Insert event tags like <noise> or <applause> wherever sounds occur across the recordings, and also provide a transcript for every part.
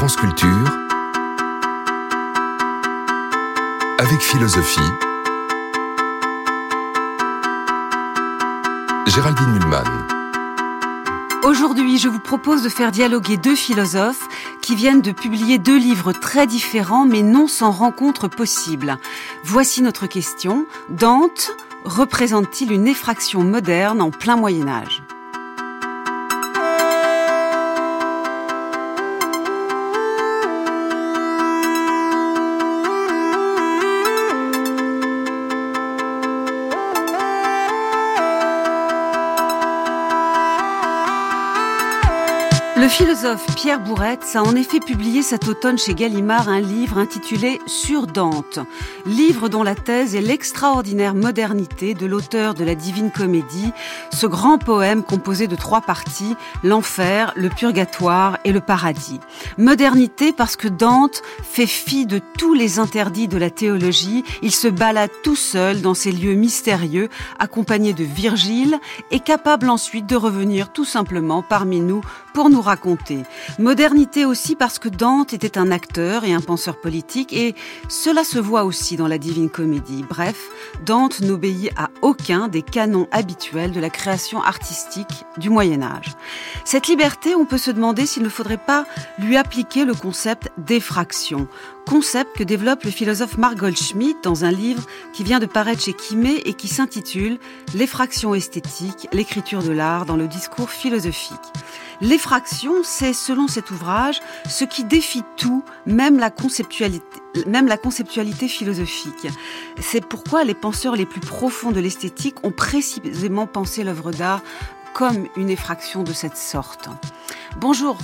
France Culture avec philosophie. Géraldine Mulman. Aujourd'hui, je vous propose de faire dialoguer deux philosophes qui viennent de publier deux livres très différents mais non sans rencontre possible. Voici notre question. Dante représente-t-il une effraction moderne en plein Moyen Âge? Philosophe Pierre Bourretz a en effet publié cet automne chez Gallimard un livre intitulé Sur Dante, livre dont la thèse est l'extraordinaire modernité de l'auteur de la Divine Comédie, ce grand poème composé de trois parties, l'enfer, le purgatoire et le paradis. Modernité parce que Dante fait fi de tous les interdits de la théologie, il se balade tout seul dans ces lieux mystérieux, accompagné de Virgile, et capable ensuite de revenir tout simplement parmi nous pour nous raconter. Modernité aussi parce que Dante était un acteur et un penseur politique et cela se voit aussi dans la Divine Comédie. Bref, Dante n'obéit à aucun des canons habituels de la création artistique du Moyen Âge. Cette liberté, on peut se demander s'il ne faudrait pas lui appliquer le concept d'effraction concept que développe le philosophe Mark Goldschmidt dans un livre qui vient de paraître chez Kimé et qui s'intitule L'effraction esthétique, l'écriture de l'art dans le discours philosophique. L'effraction, c'est, selon cet ouvrage, ce qui défie tout, même la conceptualité, philosophique. C'est pourquoi les penseurs les plus profonds de l'esthétique ont précisément pensé l'œuvre d'art comme une effraction de cette sorte. Bonjour,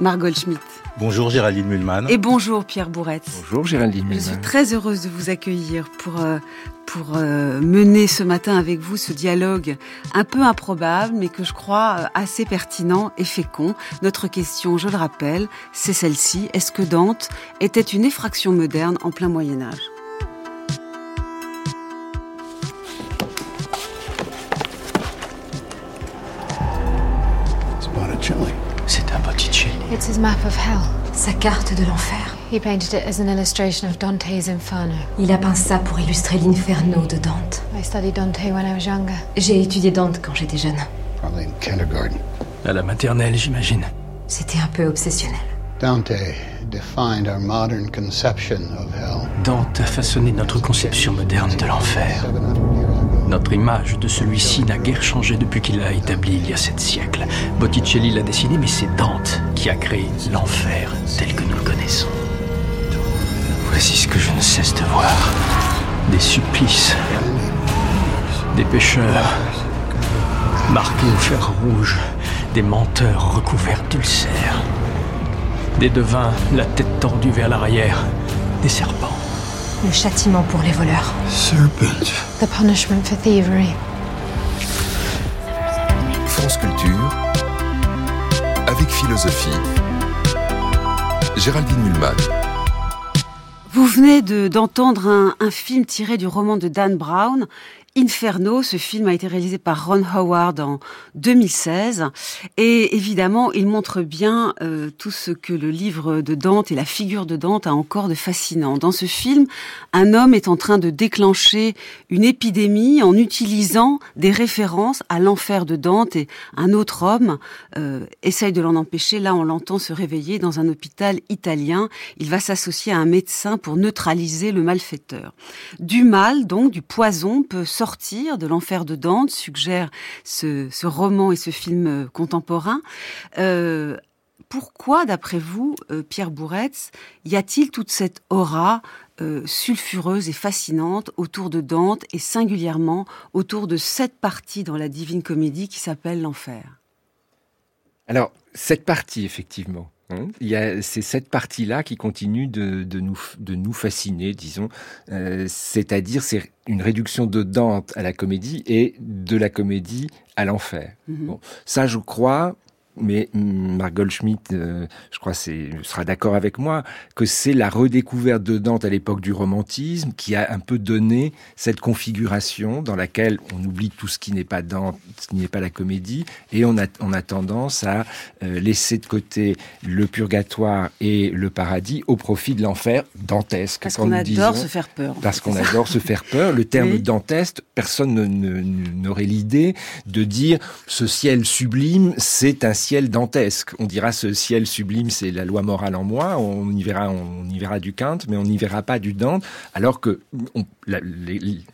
Margot Schmidt. Bonjour Géraldine Mulman. Et bonjour Pierre Bourretz. Bonjour Géraldine Mulman. Je suis très heureuse de vous accueillir pour, euh, pour euh, mener ce matin avec vous ce dialogue un peu improbable, mais que je crois euh, assez pertinent et fécond. Notre question, je le rappelle, c'est celle-ci. Est-ce que Dante était une effraction moderne en plein Moyen Âge? His map of hell. Sa carte de l'enfer. He painted it as an illustration of Dante's Inferno. Il a peint ça pour illustrer l'Inferno de Dante. I studied Dante when I was younger. J'ai étudié Dante quand j'étais jeune. Probably in kindergarten. À la maternelle, j'imagine. C'était un peu obsessionnel. Dante defined our modern conception of hell. Dante a façonné notre conception moderne de l'enfer. 700 years ago. Notre image de celui-ci n'a guère changé depuis qu'il l'a établi il y a sept siècles. Botticelli l'a dessiné, mais c'est Dante qui a créé l'enfer tel que nous le connaissons. Voici ce que je ne cesse de voir. Des supplices. Des pêcheurs. Marqués au fer rouge. Des menteurs recouverts d'ulcères. Des devins, la tête tordue vers l'arrière. Des serpents. Le châtiment pour les voleurs. Serpent. The punishment for thievery. France Culture avec philosophie. Géraldine Mulman. Vous venez de- d'entendre un, un film tiré du roman de Dan Brown, Inferno. Ce film a été réalisé par Ron Howard en 2016. Et évidemment, il montre bien euh, tout ce que le livre de Dante et la figure de Dante a encore de fascinant. Dans ce film, un homme est en train de déclencher une épidémie en utilisant des références à l'enfer de Dante et un autre homme euh, essaye de l'en empêcher. Là, on l'entend se réveiller dans un hôpital italien. Il va s'associer à un médecin pour neutraliser le malfaiteur. Du mal, donc, du poison peut sortir de l'enfer de Dante, suggère ce, roman et ce film euh, contemporain. Euh, pourquoi, d'après vous, euh, Pierre Bourretz, y a-t-il toute cette aura sulfureuse et fascinante autour de Dante et singulièrement autour de cette partie dans la Divine Comédie qui s'appelle l'enfer? Alors, cette partie, effectivement. Hein, il y a, c'est cette partie-là qui continue de, de nous, de nous fasciner, disons. Euh, c'est-à-dire, c'est une réduction de Dante à la comédie et de la comédie à l'enfer. Mhm. Bon, ça, je crois, mais Margot Schmidt, euh, je crois, sera d'accord avec moi, que c'est la redécouverte de Dante à l'époque du romantisme qui a un peu donné cette configuration dans laquelle on oublie tout ce qui n'est pas Dante, ce qui n'est pas la comédie, et on a, on a tendance à euh, laisser de côté le purgatoire et le paradis au profit de l'enfer dantesque. Parce qu'on adore se faire peur. Parce qu'on adore se faire peur. Le terme dantesque, personne n'aurait l'idée de dire ce ciel sublime, c'est un ciel dantesque. On dira ce ciel sublime, c'est la loi morale en moi. On y verra, on y verra du Kant, mais on n'y verra pas du Dante. Alors que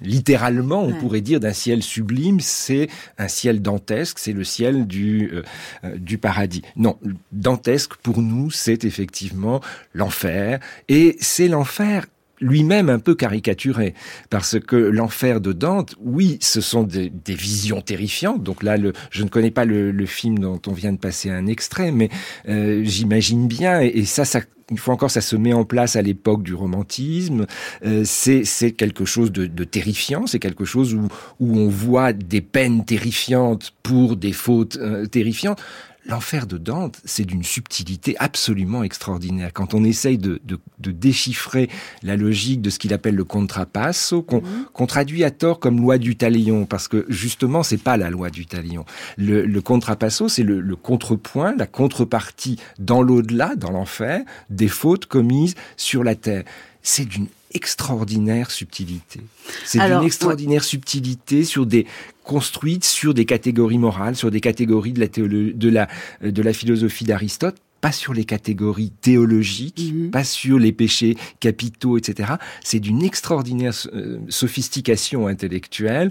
littéralement, on pourrait dire d'un ciel sublime, c'est un ciel dantesque, c'est le ciel du euh, euh, du paradis. Non, dantesque pour nous, c'est effectivement l'enfer, et c'est l'enfer lui-même un peu caricaturé, parce que l'enfer de Dante, oui, ce sont des, visions terrifiantes. Donc là, le, je ne connais pas le, film dont on vient de passer un extrait, mais euh, j'imagine bien, et, ça, ça une fois encore, ça se met en place à l'époque du romantisme. Euh, c'est quelque chose de, de terrifiant, c'est quelque chose où, où on voit des peines terrifiantes pour des fautes euh, terrifiantes. L'enfer de Dante, c'est d'une subtilité absolument extraordinaire. Quand on essaye de, déchiffrer la logique de ce qu'il appelle le contrapasso, qu'on traduit à tort comme loi du talion, parce que justement, c'est pas la loi du talion. Le, le contrapasso, c'est le, le contrepoint, la contrepartie dans l'au-delà, dans l'enfer, des fautes commises sur la terre. C'est d'une extraordinaire subtilité. C'est d'une extraordinaire subtilité sur des construite sur des catégories morales, sur des catégories de la, de la, de la philosophie d'Aristote, pas sur les catégories théologiques, mhm. pas sur les péchés capitaux, etc. C'est d'une extraordinaire euh, sophistication intellectuelle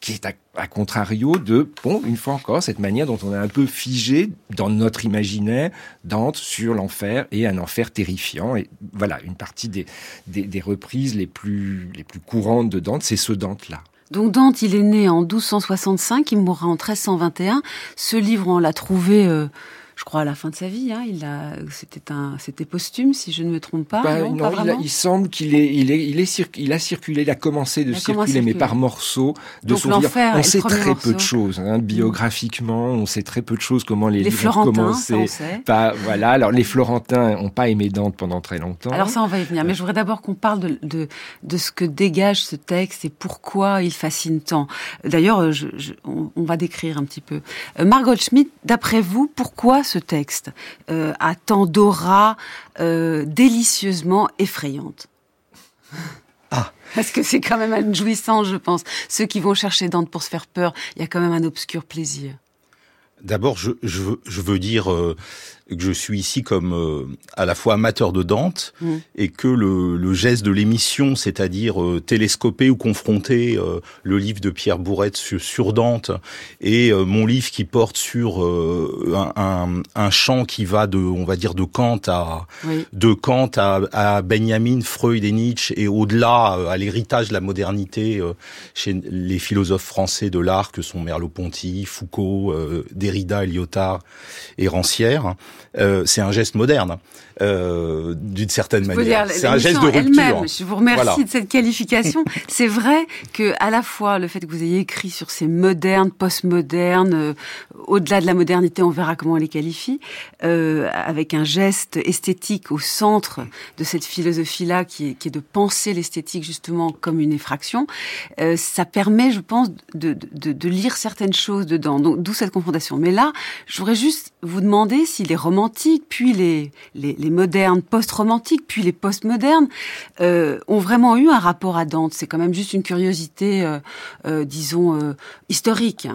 qui est à, contrario de, bon, une fois encore, cette manière dont on a un peu figé dans notre imaginaire Dante sur l'enfer et un enfer terrifiant. Et voilà, une partie des, des, des reprises les plus, les plus courantes de Dante, c'est ce Dante-là. Donc Dante, il est né en 1265, il mourra en 1321. Ce livre, on l'a trouvé euh, je crois, à la fin de sa vie. Hein, il a, c'était un, c'était posthume, si je ne me trompe pas. Bah, non, il, semble qu'il est, il est, il est, il a circulé, il a commencé de circuler, mais par morceaux de son livre. On sait très peu de choses, hein, biographiquement, on sait très peu de choses comment les, les livres ont commencé. Pas, voilà. Alors les Florentins n'ont pas aimé Dante pendant très longtemps. Alors ça, on va y venir. Mais je voudrais d'abord qu'on parle de, de, de, ce que dégage ce texte et pourquoi il fascine tant. D'ailleurs, je, je, on, va décrire un petit peu. Euh, Margot Schmidt, d'après vous, pourquoi ce texte euh, a tant d'aura euh, délicieusement effrayante. Ah. Parce que c'est quand même une jouissance, je pense. Ceux qui vont chercher Dante pour se faire peur, il y a quand même un obscur plaisir. D'abord, je, veux, dire, euh, que je suis ici comme euh, à la fois amateur de Dante mm. et que le, le geste de l'émission, c'est-à-dire euh, télescoper ou confronter euh, le livre de Pierre Bourrette sur, sur Dante et mon livre qui porte sur un, un, un, champ qui va de, on va dire, de Kant à de Kant à, à, Benjamin, Freud et Nietzsche et au-delà à l'héritage de la modernité chez les philosophes français de l'art que sont Merleau-Ponty, Foucault, Derrida, Lyotard et Rancière. Euh, c'est un geste moderne, euh, d'une certaine manière. C'est un geste de rupture. Je vous remercie de cette qualification. <laughs> c'est vrai que à la fois le fait que vous ayez écrit sur ces modernes, postmodernes, euh, au-delà de la modernité, on verra comment on les qualifie, euh, avec un geste esthétique au centre de cette philosophie-là, qui est, qui est de penser l'esthétique justement comme une effraction. Euh, ça permet, je pense, de, de, de lire certaines choses dedans. Donc, d'où cette confrontation. Mais là, je voudrais juste vous demander si les romantiques, puis les, les, les modernes, post-romantiques, puis les post-modernes, euh, ont vraiment eu un rapport à Dante. C'est quand même juste une curiosité, euh, euh, disons, historique.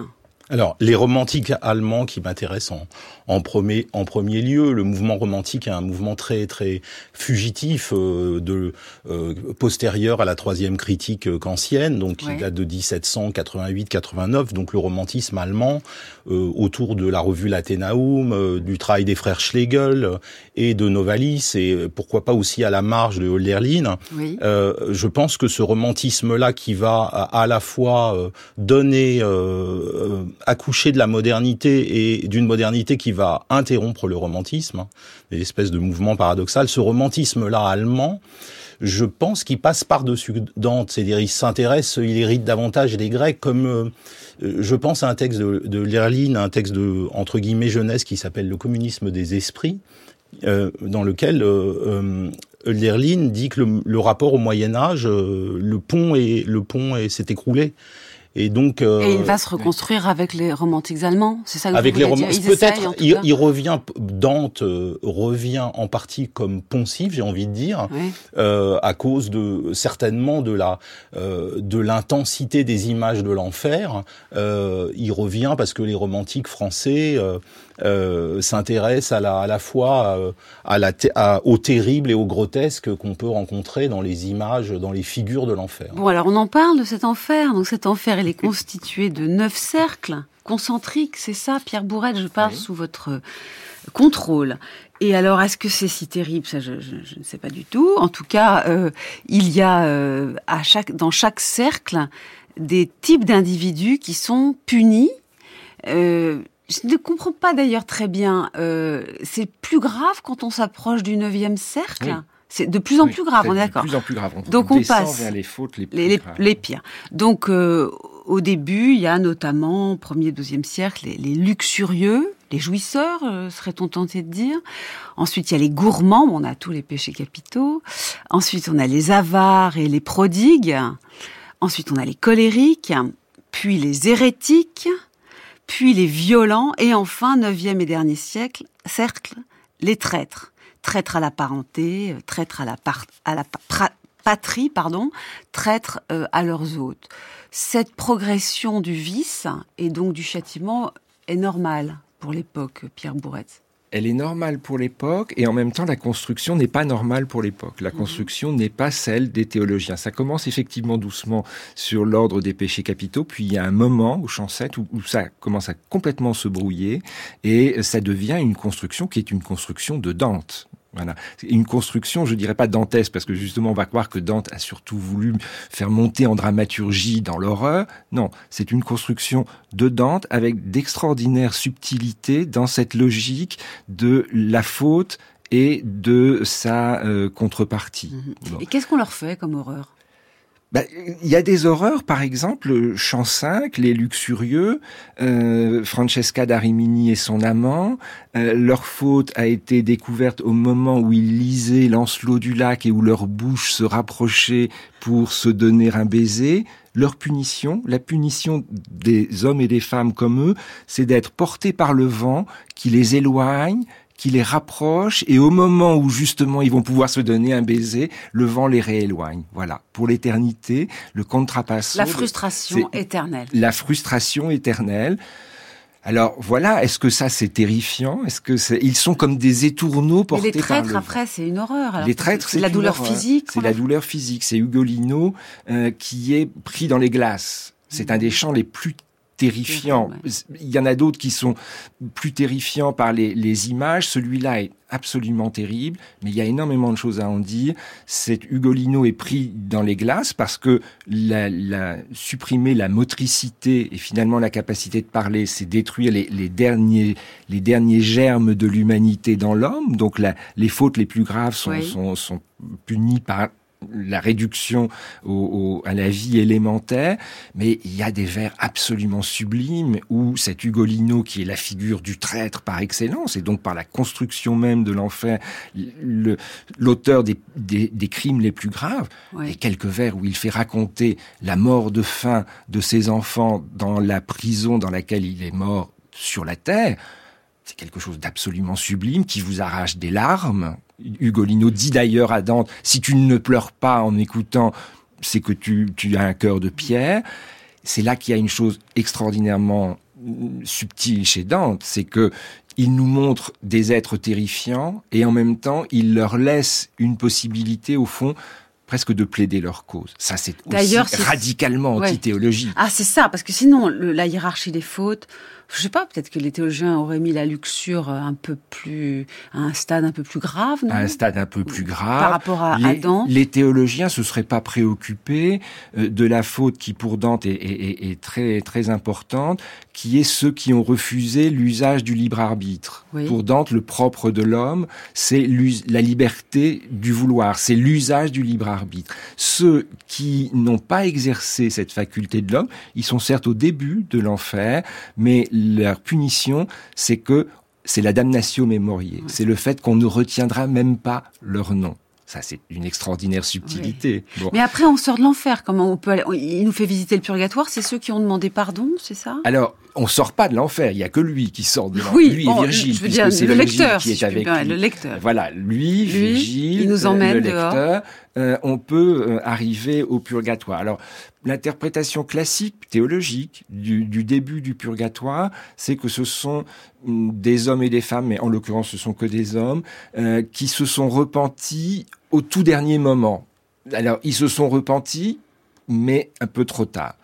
Alors, les romantiques allemands qui m'intéressent en, en premier, en premier lieu. Le mouvement romantique est un mouvement très très fugitif euh, de euh, postérieur à la troisième critique euh, kantienne, donc qui date de 1788-89. Donc le romantisme allemand euh, autour de la revue L'Athénaum, du travail des frères Schlegel et de Novalis et pourquoi pas aussi à la marge de Hölderlin. Oui. je pense que ce romantisme-là qui va à, à la fois donner accoucher de la modernité et d'une modernité qui va interrompre le romantisme, hein, une espèce de mouvement paradoxal. Ce romantisme-là allemand, je pense qu'il passe par-dessus Dante. C'est-à-dire, il s'intéresse, il hérite davantage des Grecs, comme euh, je pense à un texte de, de un texte de entre guillemets jeunesse qui s'appelle Le communisme des esprits, euh, dans lequel euh, dit que le, rapport au Moyen Âge, le pont et le pont s'est écroulé. Et donc, euh, et il va se reconstruire avec les romantiques allemands, c'est ça que Avec les romantiques, peut-être. Il, il, revient, Dante euh, revient en partie comme poncif, j'ai envie de dire, oui. euh, à cause de certainement de la euh, de l'intensité des images de l'enfer. Euh, il revient parce que les romantiques français euh, s'intéresse à la, à la fois à la à, au terrible et au grotesque qu'on peut rencontrer dans les images, dans les figures de l'enfer. Bon, alors on en parle de cet enfer. Donc cet enfer, il est constitué de neuf cercles concentriques, c'est ça, Pierre Bourrette, je parle oui. sous votre contrôle. Et alors, est-ce que c'est si terrible? Ça, je, je, je, ne sais pas du tout. En tout cas, euh, il y a euh, à chaque, dans chaque cercle des types d'individus qui sont punis. Euh, je ne comprends pas d'ailleurs très bien. Euh, c'est plus grave quand on s'approche du neuvième cercle. Oui. C'est de plus en oui, plus grave, on est d'accord. De plus en plus grave. On Donc on passe vers les fautes les, les, les, les pires. Donc euh, au début, il y a notamment premier, deuxième siècle les, les luxurieux, les jouisseurs, euh, serait-on tenté de dire. Ensuite, il y a les gourmands, on a tous les péchés capitaux. Ensuite, on a les avares et les prodigues. Ensuite, on a les colériques, puis les hérétiques, puis les violents, et enfin, neuvième et dernier siècle, cercle, les traîtres. Traîtres à la parenté, traîtres à la, par, à la patrie, pardon, traîtres euh, à leurs hôtes. Cette progression du vice et donc du châtiment est normale pour l'époque, Pierre Bourrette elle est normale pour l'époque et en même temps la construction n'est pas normale pour l'époque. La construction mmh. n'est pas celle des théologiens. Ça commence effectivement doucement sur l'ordre des péchés capitaux, puis il y a un moment au champ 7 où, où, ça commence à complètement se brouiller et ça devient une construction qui est une construction de Dante. Voilà. Une construction, je dirais pas dantesque, parce que justement, on va croire que Dante a surtout voulu faire monter en dramaturgie dans l'horreur. Non, c'est une construction de Dante avec d'extraordinaires subtilités dans cette logique de la faute et de sa euh, contrepartie. Mmh. Bon. Et qu'est-ce qu'on leur fait comme horreur? Bah, il y a des horreurs, par exemple, Chant 5, Les Luxurieux, euh, Francesca d'Arimini et son amant. Euh, leur faute a été découverte au moment où ils lisaient Lancelot du lac et où leur bouche se rapprochait pour se donner un baiser. Leur punition, la punition des hommes et des femmes comme eux, c'est d'être portés par le vent qui les éloigne, qui les rapproche et au moment où justement ils vont pouvoir se donner un baiser, le vent les rééloigne. Voilà, pour l'éternité, le contrapasso. La frustration éternelle. La frustration éternelle. Alors voilà, est-ce que ça c'est terrifiant? Est-ce que c'est... ils sont comme des étourneaux portés par les traîtres le... après c'est une horreur. Alors les traîtres c'est la douleur physique. C'est la douleur physique. C'est Ugolino euh, qui est pris dans les glaces. C'est un des chants les plus terrifiant. Il y en a d'autres qui sont plus terrifiants par les, les images. Celui-là est absolument terrible, mais il y a énormément de choses à en dire. Cet Ugolino est pris dans les glaces parce que la, la, supprimer la motricité et finalement la capacité de parler, c'est détruire les, les, derniers, les derniers germes de l'humanité dans l'homme. Donc la, les fautes les plus graves sont, oui. sont, sont punies par la réduction au, au, à la vie élémentaire, mais il y a des vers absolument sublimes où cet Ugolino, qui est la figure du traître par excellence, et donc par la construction même de l'enfer, l'auteur des, des, des, crimes les plus graves, et quelques vers où il fait raconter la mort de faim de ses enfants dans la prison dans laquelle il est mort sur la terre, c'est quelque chose d'absolument sublime qui vous arrache des larmes. Ugolino dit d'ailleurs à Dante, si tu ne pleures pas en écoutant, c'est que tu, tu as un cœur de pierre. C'est là qu'il y a une chose extraordinairement subtile chez Dante, c'est que il nous montre des êtres terrifiants et en même temps il leur laisse une possibilité au fond presque de plaider leur cause. Ça, c'est aussi radicalement ouais. antithéologique. Ah, c'est ça, parce que sinon, le, la hiérarchie des fautes, je sais pas, peut-être que les théologiens auraient mis la luxure un peu plus, à un stade un peu plus grave, non? À un stade un peu plus grave. Par rapport à, les, Dante. Les théologiens se seraient pas préoccupés euh, de la faute qui pour Dante est, est, est, très très importante, qui est ceux qui ont refusé l'usage du libre arbitre. Oui. Pour Dante, le propre de l'homme, c'est la liberté du vouloir, c'est l'usage du libre arbitre. Ceux qui n'ont pas exercé cette faculté de l'homme, ils sont certes au début de l'enfer, mais leur punition, c'est que c'est la damnatio memoriae. C'est le fait qu'on ne retiendra même pas leur nom. Ça, c'est une extraordinaire subtilité. Oui. Bon. Mais après, on sort de l'enfer. Comment on peut aller... Il nous fait visiter le purgatoire. C'est ceux qui ont demandé pardon, c'est ça? Alors, on sort pas de l'enfer. Il y a que lui qui sort de l'enfer. Oui, lui bon, et Virgile. Je veux dire, le lecteur, qui est si avec bien, le lecteur. Voilà, lui, lui, Virgile, il nous emmène le lecteur. Euh, on peut euh, arriver au purgatoire. Alors, l'interprétation classique théologique du, du, début du purgatoire, c'est que ce sont mm, des hommes et des femmes, mais en l'occurrence, ce sont que des hommes, euh, qui se sont repentis au tout dernier moment. Alors, ils se sont repentis, mais un peu trop tard.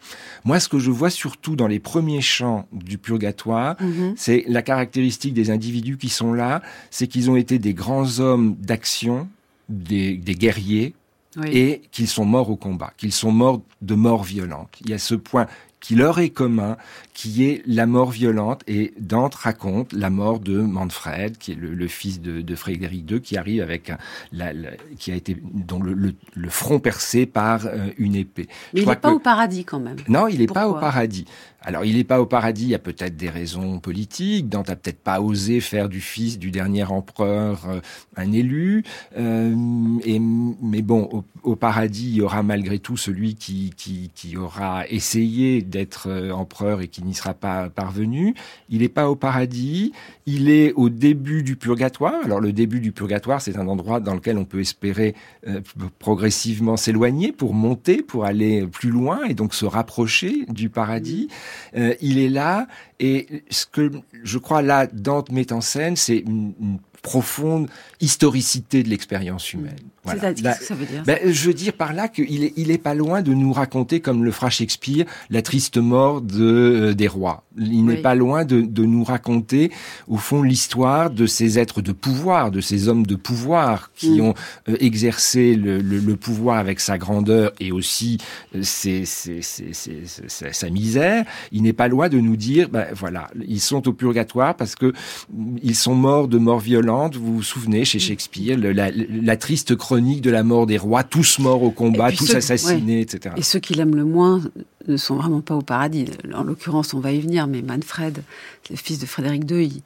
Moi, ce que je vois surtout dans les premiers chants du purgatoire, Mhm. mmh. c'est la caractéristique des individus qui sont là, c'est qu'ils ont été des grands hommes d'action, des, des guerriers, oui. et qu'ils sont morts au combat, qu'ils sont morts de mort violente. Il y a ce point qui leur est commun, qui est la mort violente. Et Dante raconte la mort de Manfred, qui est le, le fils de, de, Frédéric II, qui arrive avec un, la, la, qui a été dont le, le, le front percé par euh, une épée. Mais Je il n'est pas que- au paradis quand même. non, il n'est pas au paradis. Alors, il n'est pas au paradis, il y a peut-être des raisons politiques. Dante n'a peut-être pas osé faire du fils du dernier empereur euh, un élu. Euh, mais bon, au, paradis, il y aura malgré tout celui qui, qui, qui aura essayé d'être euh, empereur et qui n'y sera pas parvenu. Il n'est pas au paradis, il est au début du purgatoire. Alors, le début du purgatoire, c'est un endroit dans lequel on peut espérer euh, progressivement s'éloigner pour monter, pour aller plus loin et donc se rapprocher du paradis. Il est là et ce que je crois là Dante met en scène, c'est une, une profonde historicité de l'expérience humaine. Voilà. C'est-à-dire, que ça veut dire ben, je veux dire par là qu'il est, il est pas loin de nous raconter, comme le fera Shakespeare, la triste mort de, euh, des rois. Il n'est pas loin de, de nous raconter, au fond, l'histoire de ces êtres de pouvoir, de ces hommes de pouvoir qui Mm. ont euh, exercé le, le- le pouvoir avec sa grandeur et aussi euh, ses- ses- ses- sa misère. Il n'est pas loin de nous dire, ben voilà, ils sont au purgatoire parce que ils sont morts de mort violente. Vous vous souvenez chez Shakespeare le- la, la triste chronique de la mort des rois, tous morts au combat, tous ceux- assassinés, etc. Et ceux qui l'aiment le moins ne sont vraiment pas au paradis. En l'occurrence, on va y venir, mais Manfred, le fils de Frédéric II, il,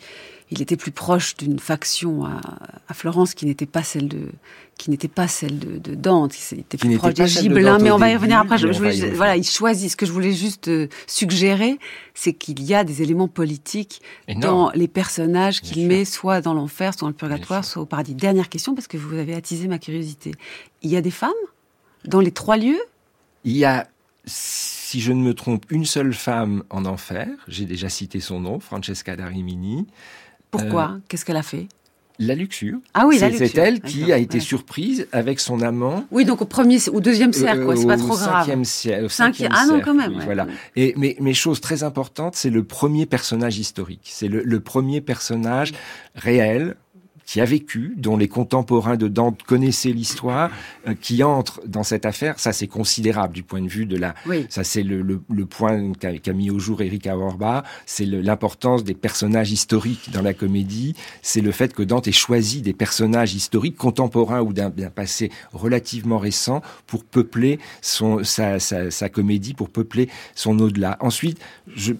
il était plus proche d'une faction à, à Florence qui n'était pas celle de qui n'était pas celle de, de Dante, il était plus proche des Gibelins, mais on va y revenir après. Je, je voulais- y voilà, il choisit. Ce que je voulais juste euh, suggérer, c'est qu'il y a des éléments politiques Énorme. dans les personnages qu'il met soit dans l'enfer, soit dans le purgatoire, soit au paradis. Dernière question, parce que vous avez attisé ma curiosité. Il y a des femmes dans les trois lieux? Il y a, si je ne me trompe, une seule femme en enfer. J'ai déjà cité son nom, Francesca da Pourquoi Qu'est-ce qu'elle a fait La luxure. Ah oui, la C'est- C'est luxure. elle qui a été ouais. surprise avec son amant. Oui, donc au premier, au deuxième cercle, quoi. C'est pas Euh, trop grave. cinquième au Cinqui- cinquième Ah non, cercle, quand même, oui, ouais. Voilà. Et mais, mais chose très importante, c'est le premier personnage historique. C'est le, le premier personnage réel qui a vécu, dont les contemporains de Dante connaissaient l'histoire, euh, qui entre dans cette affaire. Ça, c'est considérable du point de vue de la. Oui. Ça, c'est le, le, le point qu'a qu'a mis au jour Eric Auerbach. C'est l'importance des personnages historiques dans la comédie. C'est le fait que Dante ait choisi des personnages historiques contemporains ou d'un d'un passé relativement récent pour peupler son, sa, sa, sa comédie, pour peupler son au-delà. Ensuite, je,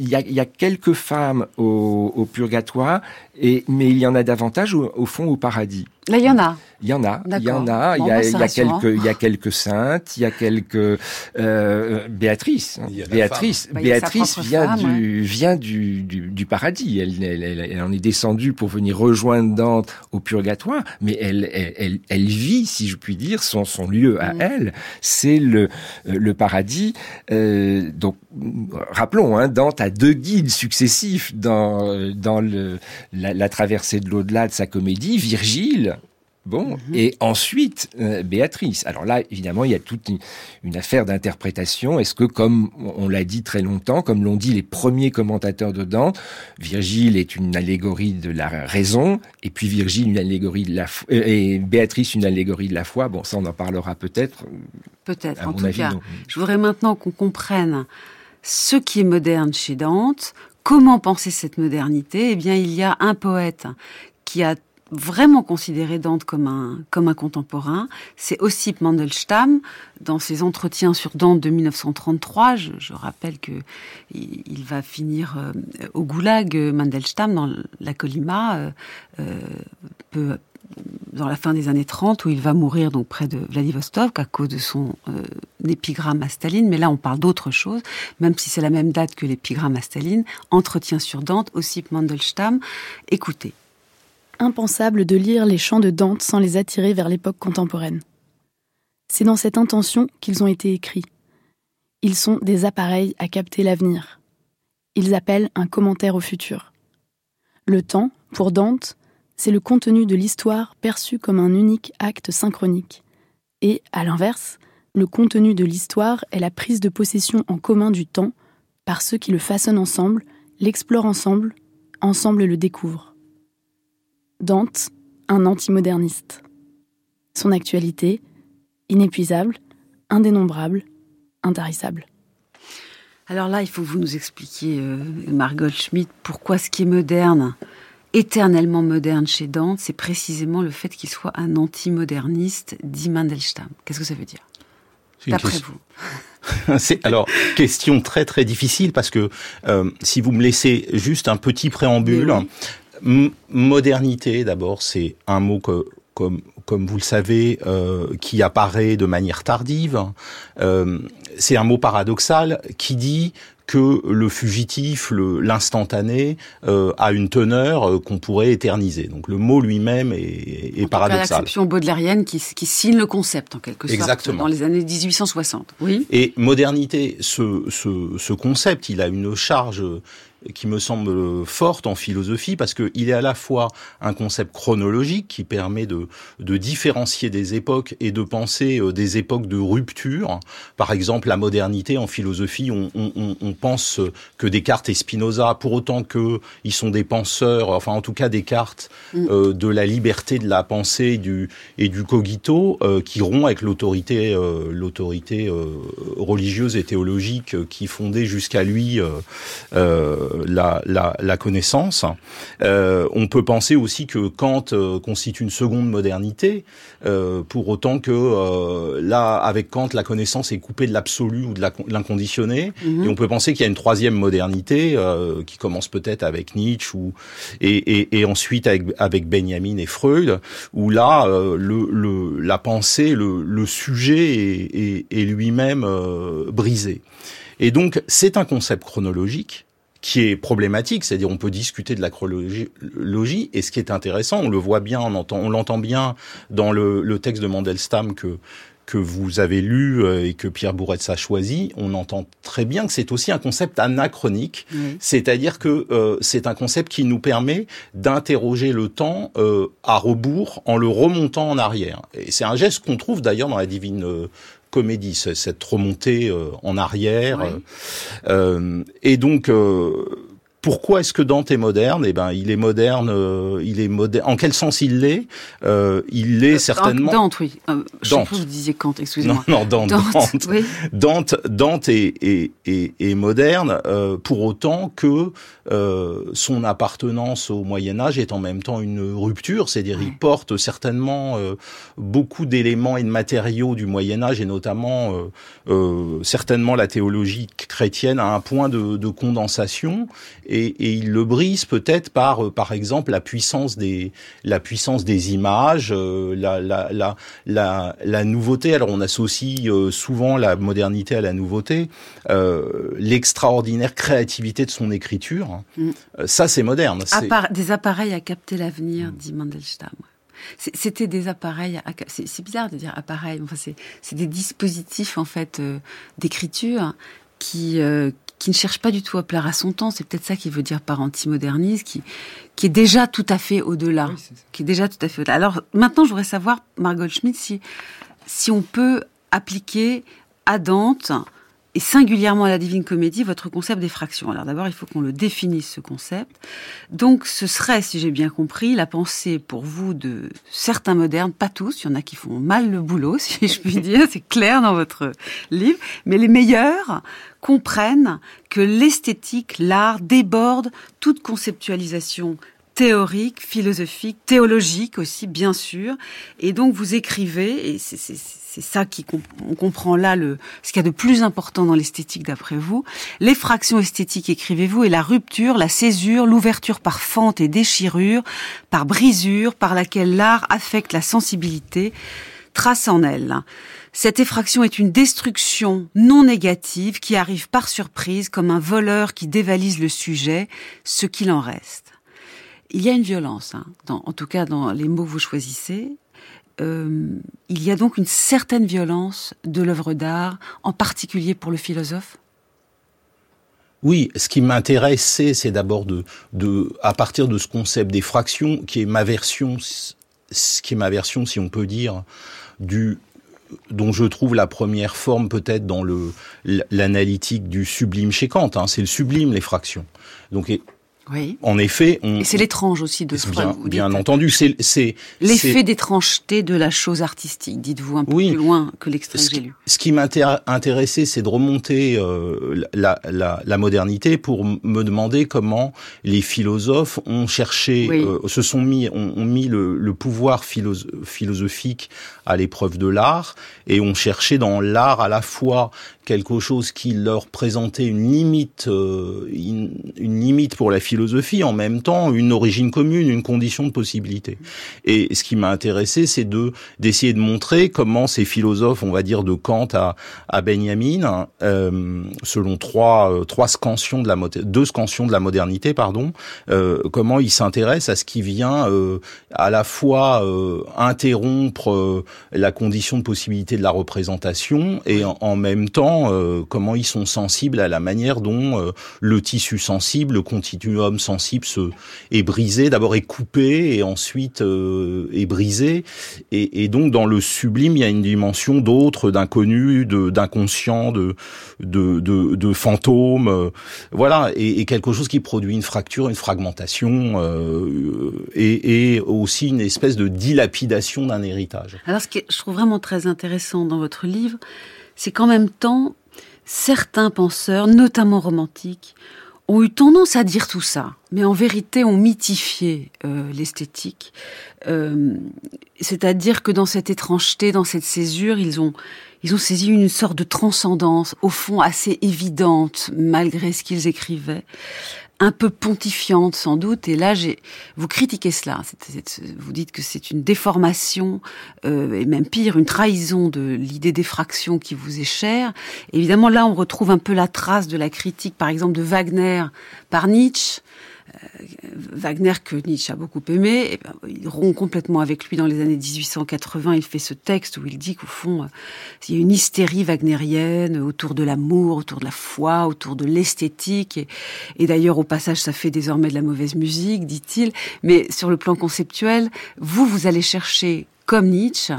il y, a, quelques femmes au, purgatoire, mais il y en a davantage au fond au paradis. Là, il y en a. Il y en a, il y en a, il y a, bah, il y a quelques, il y a quelques saintes, il y a quelques euh, Béatrice. Il y a la Béatrice, Bah, il y a sa Béatrice vient femme, du vient du, du, du paradis. Elle, elle, elle, elle en est descendue pour venir rejoindre Dante au purgatoire, mais elle, elle, elle, elle vit, si je puis dire, son son lieu à Mm. elle, c'est le le paradis. Euh, donc rappelons, hein, Dante a deux guides successifs dans dans le la, la traversée de l'au-delà de sa comédie, Virgile Bon, mhm. et ensuite euh, Béatrice. Alors là, évidemment, il y a toute une, affaire d'interprétation. Est-ce que, comme on l'a dit très longtemps, comme l'ont dit les premiers commentateurs de Dante, Virgile est une allégorie de la raison, et puis Virgile une allégorie de la foi, euh, et Béatrice une allégorie de la foi. Bon, ça, on en parlera peut-être. Peut-être. En tout cas, je voudrais maintenant qu'on comprenne ce qui est moderne chez Dante. Comment penser cette modernité Eh bien, il y a un poète qui a vraiment considéré Dante comme un, comme un contemporain, c'est Ossip Mandelstam. Dans ses entretiens sur Dante de 1933, je, je rappelle que il, va finir euh, au goulag, euh, Mandelstam, dans la Colima, euh, euh, peu, dans la fin des années 30, où il va mourir donc près de Vladivostok à cause de son euh, épigramme à Staline. Mais là, on parle d'autre chose, même si c'est la même date que l'épigramme à Staline. Entretien sur Dante, Ossip Mandelstam. Écoutez impensable de lire les chants de Dante sans les attirer vers l'époque contemporaine. C'est dans cette intention qu'ils ont été écrits. Ils sont des appareils à capter l'avenir. Ils appellent un commentaire au futur. Le temps, pour Dante, c'est le contenu de l'histoire perçu comme un unique acte synchronique. Et, à l'inverse, le contenu de l'histoire est la prise de possession en commun du temps par ceux qui le façonnent ensemble, l'explorent ensemble, ensemble le découvrent. Dante, un antimoderniste. Son actualité, inépuisable, indénombrable, intarissable. Alors là, il faut que vous nous expliquiez, euh, Margot Schmidt, pourquoi ce qui est moderne, éternellement moderne chez Dante, c'est précisément le fait qu'il soit un antimoderniste, dit Mandelstam. Qu'est-ce que ça veut dire? D'après vous <laughs> C'est alors question très très difficile parce que euh, si vous me laissez juste un petit préambule, modernité, d'abord, c'est un mot que, comme, comme vous le savez, euh, qui apparaît de manière tardive. Euh, c'est un mot paradoxal qui dit que le fugitif, l'instantané, euh, a une teneur euh, qu'on pourrait éterniser. Donc le mot lui-même est, est en paradoxal. C'est l'acception baudelairienne qui, qui, signe le concept en quelque sorte Exactement. dans les années 1860. Oui. Et modernité, ce, ce, ce concept, il a une charge qui me semble forte en philosophie parce qu'il est à la fois un concept chronologique qui permet de, de différencier des époques et de penser euh, des époques de rupture. Par exemple, la modernité en philosophie, on, on, on pense que Descartes et Spinoza, pour autant que ils sont des penseurs, enfin en tout cas Descartes, mm. euh, de la liberté de la pensée et du, et du cogito, euh, qui rompt avec l'autorité euh, l'autorité euh, religieuse et théologique qui fondait jusqu'à lui la, la, la, connaissance. Euh, on peut penser aussi que Kant euh, constitue une seconde modernité, euh, pour autant que euh, là, avec Kant, la connaissance est coupée de l'absolu ou de l'inconditionné. Mhm. Et on peut penser qu'il y a une troisième modernité euh, qui commence peut-être avec Nietzsche ou et, et, et ensuite avec, avec, Benjamin et Freud, où là, le, le, la pensée, le, le sujet est, est, est lui-même brisé. Et donc, c'est un concept chronologique qui est problématique, c'est-à-dire on peut discuter de la chronologie, et ce qui est intéressant, on le voit bien, on entend, on l'entend bien dans le, le, texte de Mandelstam que que vous avez lu euh, et que Pierre Bourretz a choisi, on entend très bien que c'est aussi un concept anachronique, c'est-à-dire que euh, c'est un concept qui nous permet d'interroger le temps euh, à rebours en le remontant en arrière. Et c'est un geste qu'on trouve d'ailleurs dans la Divine euh, comédie, cette remontée euh, en arrière. Euh, et donc pourquoi est-ce que Dante est moderne? Eh ben, il est moderne. Euh, il est moderne. En quel sens il l'est? Euh, Il l'est certainement. Dante, oui. Euh, Dante. Je vous disiez Kant, excusez-moi. Non, non, Dante. Dante, Dante, oui. Dante, Dante est, est, est, est moderne euh, pour autant que euh, son appartenance au Moyen Âge est en même temps une rupture. C'est-à-dire, il porte certainement beaucoup d'éléments et de matériaux du Moyen Âge et notamment certainement la théologie chrétienne à un point de, de condensation et, et il le brise peut-être par, euh, par exemple, la puissance des, la puissance des images, euh, la, la, la, la, la nouveauté. Alors on associe euh, souvent la modernité à la nouveauté, l'extraordinaire créativité de son écriture. Mm. Ça, c'est moderne. des appareils à capter l'avenir, dit Mandelstam. C'était des appareils, c'est bizarre de dire appareils, enfin c'est des dispositifs en fait d'écriture qui, qui ne cherche pas du tout à plaire à son temps. C'est peut-être ça qu'il veut dire par anti-moderniste, qui, qui est déjà tout à fait au-delà. qui est déjà tout à fait au-delà. Alors maintenant, je voudrais savoir, Margot Schmidt, si, si on peut appliquer à Dante et singulièrement à la Divine Comédie, votre concept des fractions. Alors d'abord, il faut qu'on le définisse, ce concept. Donc ce serait, si j'ai bien compris, la pensée pour vous de certains modernes, pas tous, il y en a qui font mal le boulot, <laughs> si je puis <laughs> dire, c'est clair dans votre livre, mais les meilleurs comprennent que l'esthétique, l'art déborde toute conceptualisation théorique, philosophique, théologique aussi, bien sûr. Et donc vous écrivez, et c'est c'est ça qui on comprend là le ce qu'il y a de plus important dans l'esthétique d'après vous. Les fractions esthétiques, écrivez-vous, et la rupture, la césure, l'ouverture par fente et déchirure, par brisure, par laquelle l'art affecte la sensibilité, trace en elle. Cette effraction est une destruction non négative qui arrive par surprise comme un voleur qui dévalise le sujet, ce qu'il en reste. Il y a une violence, hein, en tout cas dans les mots que vous choisissez, euh, il y a donc une certaine violence de l'œuvre d'art, en particulier pour le philosophe? Oui, ce qui m'intéresse, c'est d'abord à partir de ce concept des fractions, qui est ma version, ce qui est ma version, si on peut dire, dont je trouve la première forme peut-être dans l'analytique du sublime chez Kant. Hein, c'est le sublime, les fractions. Donc oui. En effet, on, et c'est l'étrange aussi de bien, bien entendu, c'est c'est l'effet d'étrangeté de la chose artistique. Dites-vous un peu plus loin que l'extrait que j'ai lu. Ce qui m'intéressait, c'est de remonter euh, la, la, la, modernité pour me demander comment les philosophes ont cherché, euh, se sont mis, ont, ont mis le, le pouvoir philosophique à l'épreuve de l'art et ont cherché dans l'art à la fois quelque chose qui leur présentait une limite, euh, une, limite pour la philosophie, en même temps une origine commune, une condition de possibilité. Et ce qui m'a intéressé, c'est de d'essayer de montrer comment ces philosophes, on va dire de Kant à, à Benjamin, euh, selon trois euh, trois scansions de la deux scansions de la modernité, pardon, euh, comment ils s'intéressent à ce qui vient euh, à la fois interrompre la condition de possibilité de la représentation et en même temps euh, comment ils sont sensibles à la manière dont euh, le tissu sensible, le continuum sensible se, est brisé, d'abord est coupé et ensuite euh, est brisé. Et, donc dans le sublime, il y a une dimension d'autre, d'inconnu, d'inconscient, de, fantôme, voilà, et, et, quelque chose qui produit une fracture, une fragmentation, et, et, aussi une espèce de dilapidation d'un héritage. Alors ce que je trouve vraiment très intéressant dans votre livre, c'est qu'en même temps, certains penseurs, notamment romantiques, ont eu tendance à dire tout ça, mais en vérité ont mythifié euh, l'esthétique. Euh, c'est-à-dire que dans cette étrangeté, dans cette césure, ils ont, ils ont saisi une sorte de transcendance, au fond assez évidente, malgré ce qu'ils écrivaient un peu pontifiante sans doute. Et là, vous critiquez cela. vous dites que c'est une déformation euh, et même pire, une trahison de l'idée d'effraction qui vous est chère. évidemment, là, on retrouve un peu la trace de la critique, par exemple, de Wagner par Nietzsche. Euh, Wagner que Nietzsche a beaucoup aimé, et ben, il rompt complètement avec lui dans les années 1880. Il fait ce texte où il dit qu'au fond, euh, il y a une hystérie wagnérienne autour de l'amour, autour de la foi, autour de l'esthétique. Et, et d'ailleurs, au passage, ça fait désormais de la mauvaise musique, dit-il. Mais sur le plan conceptuel, vous, vous allez chercher, comme Nietzsche,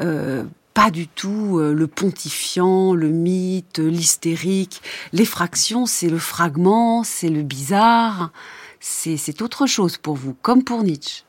euh, pas du tout euh, le pontifiant, le mythe, l'hystérique. L'effraction, c'est le fragment, c'est le bizarre c'est autre chose pour vous, comme pour Nietzsche.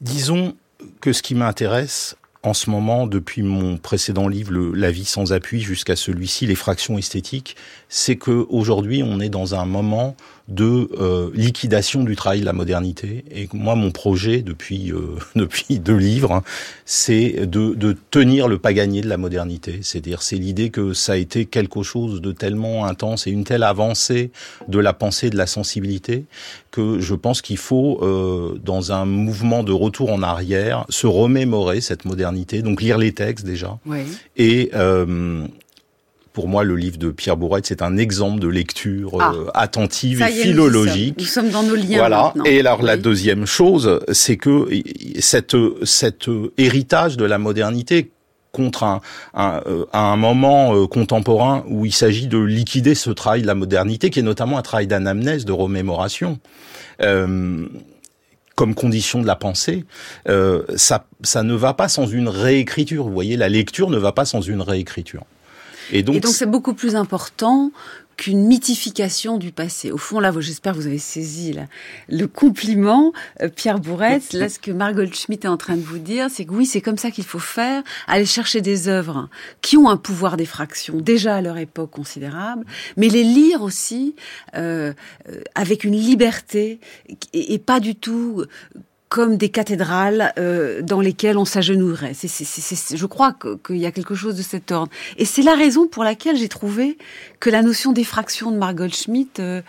Disons que ce qui m'intéresse en ce moment, depuis mon précédent livre, La vie sans appui, jusqu'à celui-ci, Les fractions esthétiques, c'est que aujourd'hui on est dans un moment de euh, liquidation du travail de la modernité. Et moi, mon projet depuis euh, <laughs> depuis deux livres, hein, c'est de, de tenir le pas gagné de la modernité. C'est-à-dire, c'est l'idée que ça a été quelque chose de tellement intense et une telle avancée de la pensée, de la sensibilité, que je pense qu'il faut, euh, dans un mouvement de retour en arrière, se remémorer cette modernité. Donc lire les textes déjà oui. et pour moi, le livre de Pierre Bourrette, c'est un exemple de lecture ah. euh, attentive et philologique. Nous sommes, dans nos liens. Voilà. Et alors, la deuxième chose, c'est que cette, cet héritage de la modernité contre un, un, euh, un moment euh, contemporain où il s'agit de liquider ce travail de la modernité, qui est notamment un travail d'anamnèse, de remémoration. Euh, comme condition de la pensée, euh, ça, ça ne va pas sans une réécriture. Vous voyez, la lecture ne va pas sans une réécriture. Et donc, c'est beaucoup plus important qu'une mythification du passé. Au fond, là, j'espère que vous avez saisi là, le compliment, euh, Pierre Bourretz. Là, ce que Margot Schmitt est en train de vous dire, c'est que oui, c'est comme ça qu'il faut faire, aller chercher des œuvres qui ont un pouvoir d'effraction, déjà à leur époque considérable, mais les lire aussi euh, euh avec une liberté et pas du tout comme des cathédrales euh, dans lesquelles on s'agenouillerait. Je crois qu'il y a quelque chose de cet ordre. Et c'est la raison pour laquelle j'ai trouvé que la notion d'effraction de Margot Schmitt euh,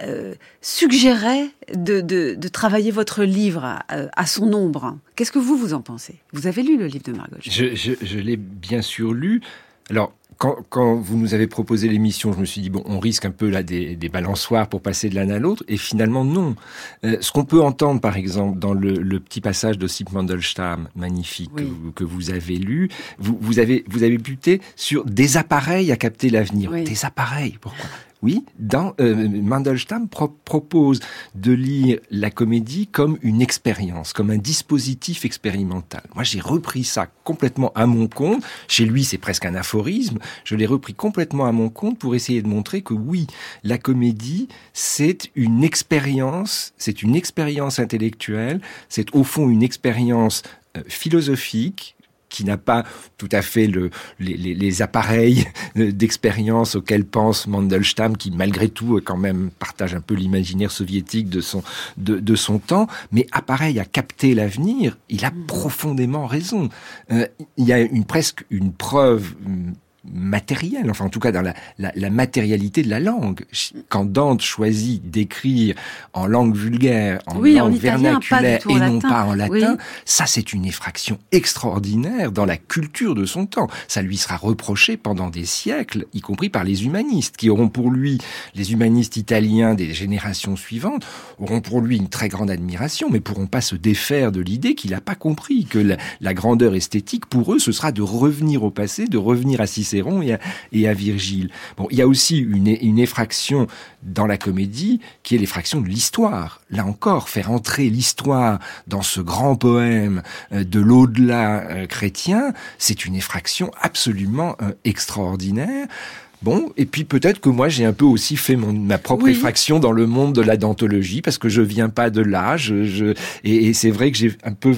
euh, suggérait de, de, de, travailler votre livre à, à, son ombre. Qu'est-ce que vous, vous en pensez? Vous avez lu le livre de Margot Schmitt? Je, je, je l'ai bien sûr lu. Alors, quand, quand, vous nous avez proposé l'émission, je me suis dit bon, on risque un peu là des, des balançoires pour passer de l'un à l'autre, et finalement non. Euh, ce qu'on peut entendre, par exemple, dans le, le petit passage d'Ossip Mandelstam, magnifique oui. que, que, vous avez lu, vous, vous avez vous avez buté sur des appareils à capter l'avenir. Oui. Des appareils, pourquoi? Oui, euh, Mandelstam pro propose de lire la comédie comme une expérience, comme un dispositif expérimental. Moi, j'ai repris ça complètement à mon compte. Chez lui, c'est presque un aphorisme. Je l'ai repris complètement à mon compte pour essayer de montrer que oui, la comédie, c'est une expérience, c'est une expérience intellectuelle, c'est au fond une expérience euh, philosophique, qui n'a pas tout à fait le, les, les, les, appareils d'expérience auxquels pense Mandelstam, qui malgré tout quand même partage un peu l'imaginaire soviétique de son, de, de, son temps, mais appareil à capter l'avenir, il a profondément raison. Euh, il y a une, presque une preuve matériel, enfin en tout cas dans la, la, la, matérialité de la langue. Quand Dante choisit d'écrire en langue vulgaire, en oui, langue en italien, vernaculaire et non latin. pas en latin, oui. ça c'est une effraction extraordinaire dans la culture de son temps. Ça lui sera reproché pendant des siècles, y compris par les humanistes, qui auront pour lui, les humanistes italiens des générations suivantes, auront pour lui une très grande admiration, mais pourront pas se défaire de l'idée qu'il n'a pas compris que la, la grandeur esthétique, pour eux, ce sera de revenir au passé, de revenir à Cicéron et à, Virgile. Bon, il y a aussi une, une effraction dans la comédie qui est l'effraction de l'histoire. Là encore, faire entrer l'histoire dans ce grand poème euh, de l'au-delà euh, chrétien, c'est une effraction absolument euh, extraordinaire. Bon, et puis peut-être que moi j'ai un peu aussi fait mon, ma propre oui. effraction dans le monde de la dentologie parce que je viens pas de là, je, je et, et c'est vrai que j'ai un peu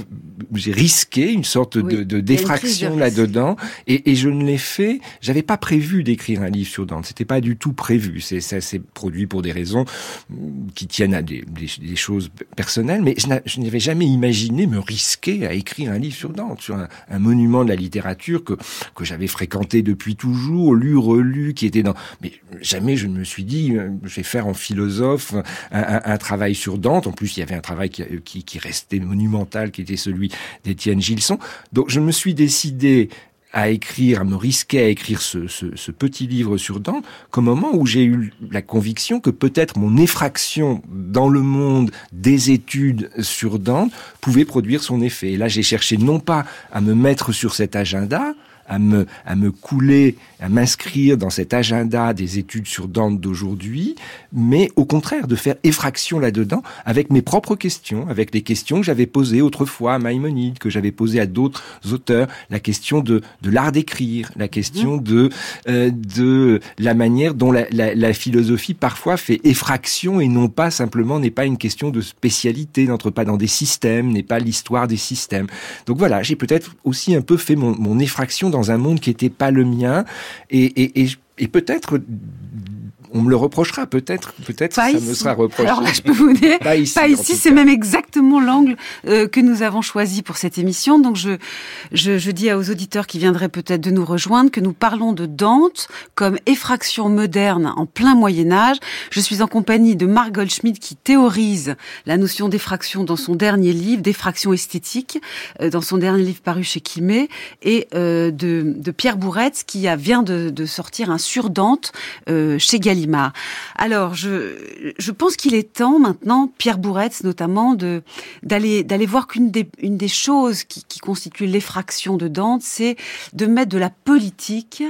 j'ai risqué une sorte oui, de, de d'effraction là-dedans et, et, je ne l'ai fait. J'avais pas prévu d'écrire un livre sur Dante, c'était pas du tout prévu. C'est ça s'est produit pour des raisons qui tiennent à des, des, des choses personnelles, mais je n'avais jamais imaginé me risquer à écrire un livre sur Dante, sur un, un monument de la littérature que que j'avais fréquenté depuis toujours, lu, relu qui était dans. Mais jamais je ne me suis dit, je vais faire en philosophe un, travail sur Dante. En plus, il y avait un travail qui, qui, qui restait monumental, qui était celui d'Étienne Gilson. Donc, je me suis décidé à écrire, à me risquer à écrire ce, ce, ce petit livre sur Dante, qu'au moment où j'ai eu la conviction que peut-être mon effraction dans le monde des études sur Dante pouvait produire son effet. Et là, j'ai cherché non pas à me mettre sur cet agenda, à me, à me couler, à m'inscrire dans cet agenda des études sur Dante d'aujourd'hui, mais au contraire de faire effraction là-dedans avec mes propres questions, avec les questions que j'avais posées autrefois à Maïmonide, que j'avais posées à d'autres auteurs, la question de, de l'art d'écrire, la question de, euh, de la manière dont la, la, la, philosophie parfois fait effraction et non pas simplement n'est pas une question de spécialité, n'entre pas dans des systèmes, n'est pas l'histoire des systèmes. Donc voilà, j'ai peut-être aussi un peu fait mon, mon effraction dans un monde qui n'était pas le mien et, peut-être on me le reprochera peut-être, peut-être ça ici. me sera reproché. Alors là, je peux vous dire, pas ici, pas ici c'est même exactement l'angle euh, que nous avons choisi pour cette émission. Donc je, je, je dis aux auditeurs qui viendraient peut-être de nous rejoindre que nous parlons de Dante comme effraction moderne en plein Moyen Âge. Je suis en compagnie de Marc Goldschmidt qui théorise la notion d'effraction dans son dernier livre, d'effraction esthétique, euh, dans son dernier livre paru chez Quimé, et euh, de, de, Pierre Bourretz qui a, vient de, de, sortir un sur Dante chez Gallimard. Alors, je, pense qu'il est temps maintenant, Pierre Bourretz notamment, d'aller voir qu'une des choses qui, qui constitue l'effraction de Dante, c'est de mettre de la politique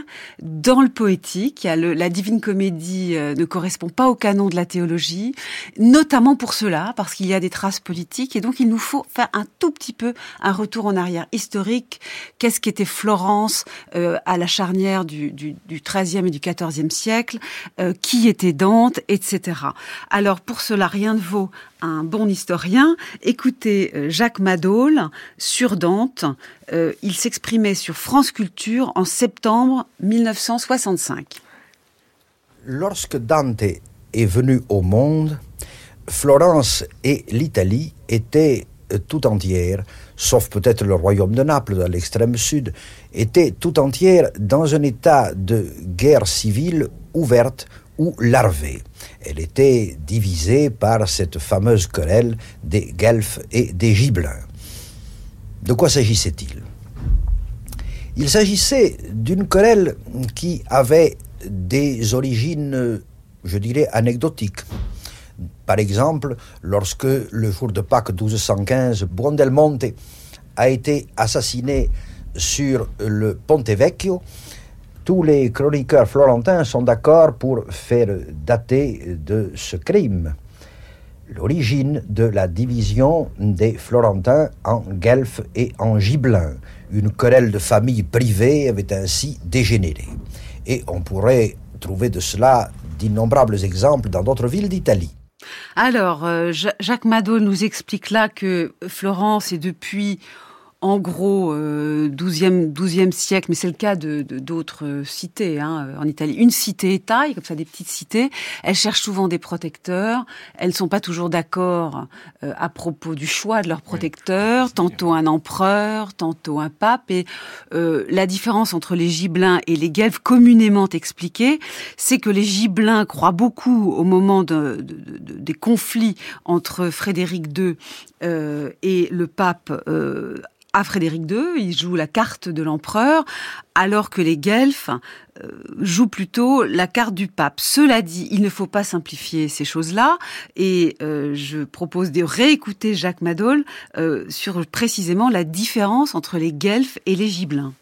dans le poétique. la Divine Comédie euh, ne correspond pas au canon de la théologie, notamment pour cela, parce qu'il y a des traces politiques, et donc il nous faut faire un tout petit peu un retour en arrière historique. Qu'est-ce qu'était Florence euh, à la charnière du, du, 13e et du 14e siècle? Euh, Qui était Dante, etc. Alors pour cela, rien ne vaut un bon historien. Écoutez Jacques Madol sur Dante. il s'exprimait sur France Culture en septembre 1965. Lorsque Dante est venu au monde, Florence et l'Italie étaient tout entières, sauf peut-être le royaume de Naples dans l'extrême sud, étaient tout entières dans un état de guerre civile ouverte ou larvée. Elle était divisée par cette fameuse querelle des Guelfes et des Gibelins. De quoi s'agissait-il? Il s'agissait d'une querelle qui avait des origines, je dirais, anecdotiques. Par exemple, lorsque le jour de Pâques 1215, Buondelmonte a été assassiné sur le Ponte Vecchio, tous les chroniqueurs florentins sont d'accord pour faire dater de ce crime l'origine de la division des Florentins en Guelfes et en Gibelins. Une querelle de famille privée avait ainsi dégénéré. Et on pourrait trouver de cela d'innombrables exemples dans d'autres villes d'Italie. Alors, euh, Jacques Madol nous explique là que Florence est depuis en gros euh, 12e, 12e siècle, mais c'est le cas de d'autres euh, cités hein, en Italie. Une cité-État, comme ça des petites cités, elles cherchent souvent des protecteurs, elles ne sont pas toujours d'accord euh, à propos du choix de leurs protecteurs, tantôt un empereur, tantôt un pape, et euh, la différence entre les Gibelins et les Guelfes, communément expliquée, c'est que les Gibelins croient beaucoup au moment de, de, de, des conflits entre Frédéric II et le pape à Frédéric II, il joue la carte de l'empereur, alors que les Guelfes euh, jouent plutôt la carte du pape. Cela dit, il ne faut pas simplifier ces choses-là, et euh, je propose de réécouter Jacques Madol euh, sur précisément la différence entre les Guelfes et les Gibelins.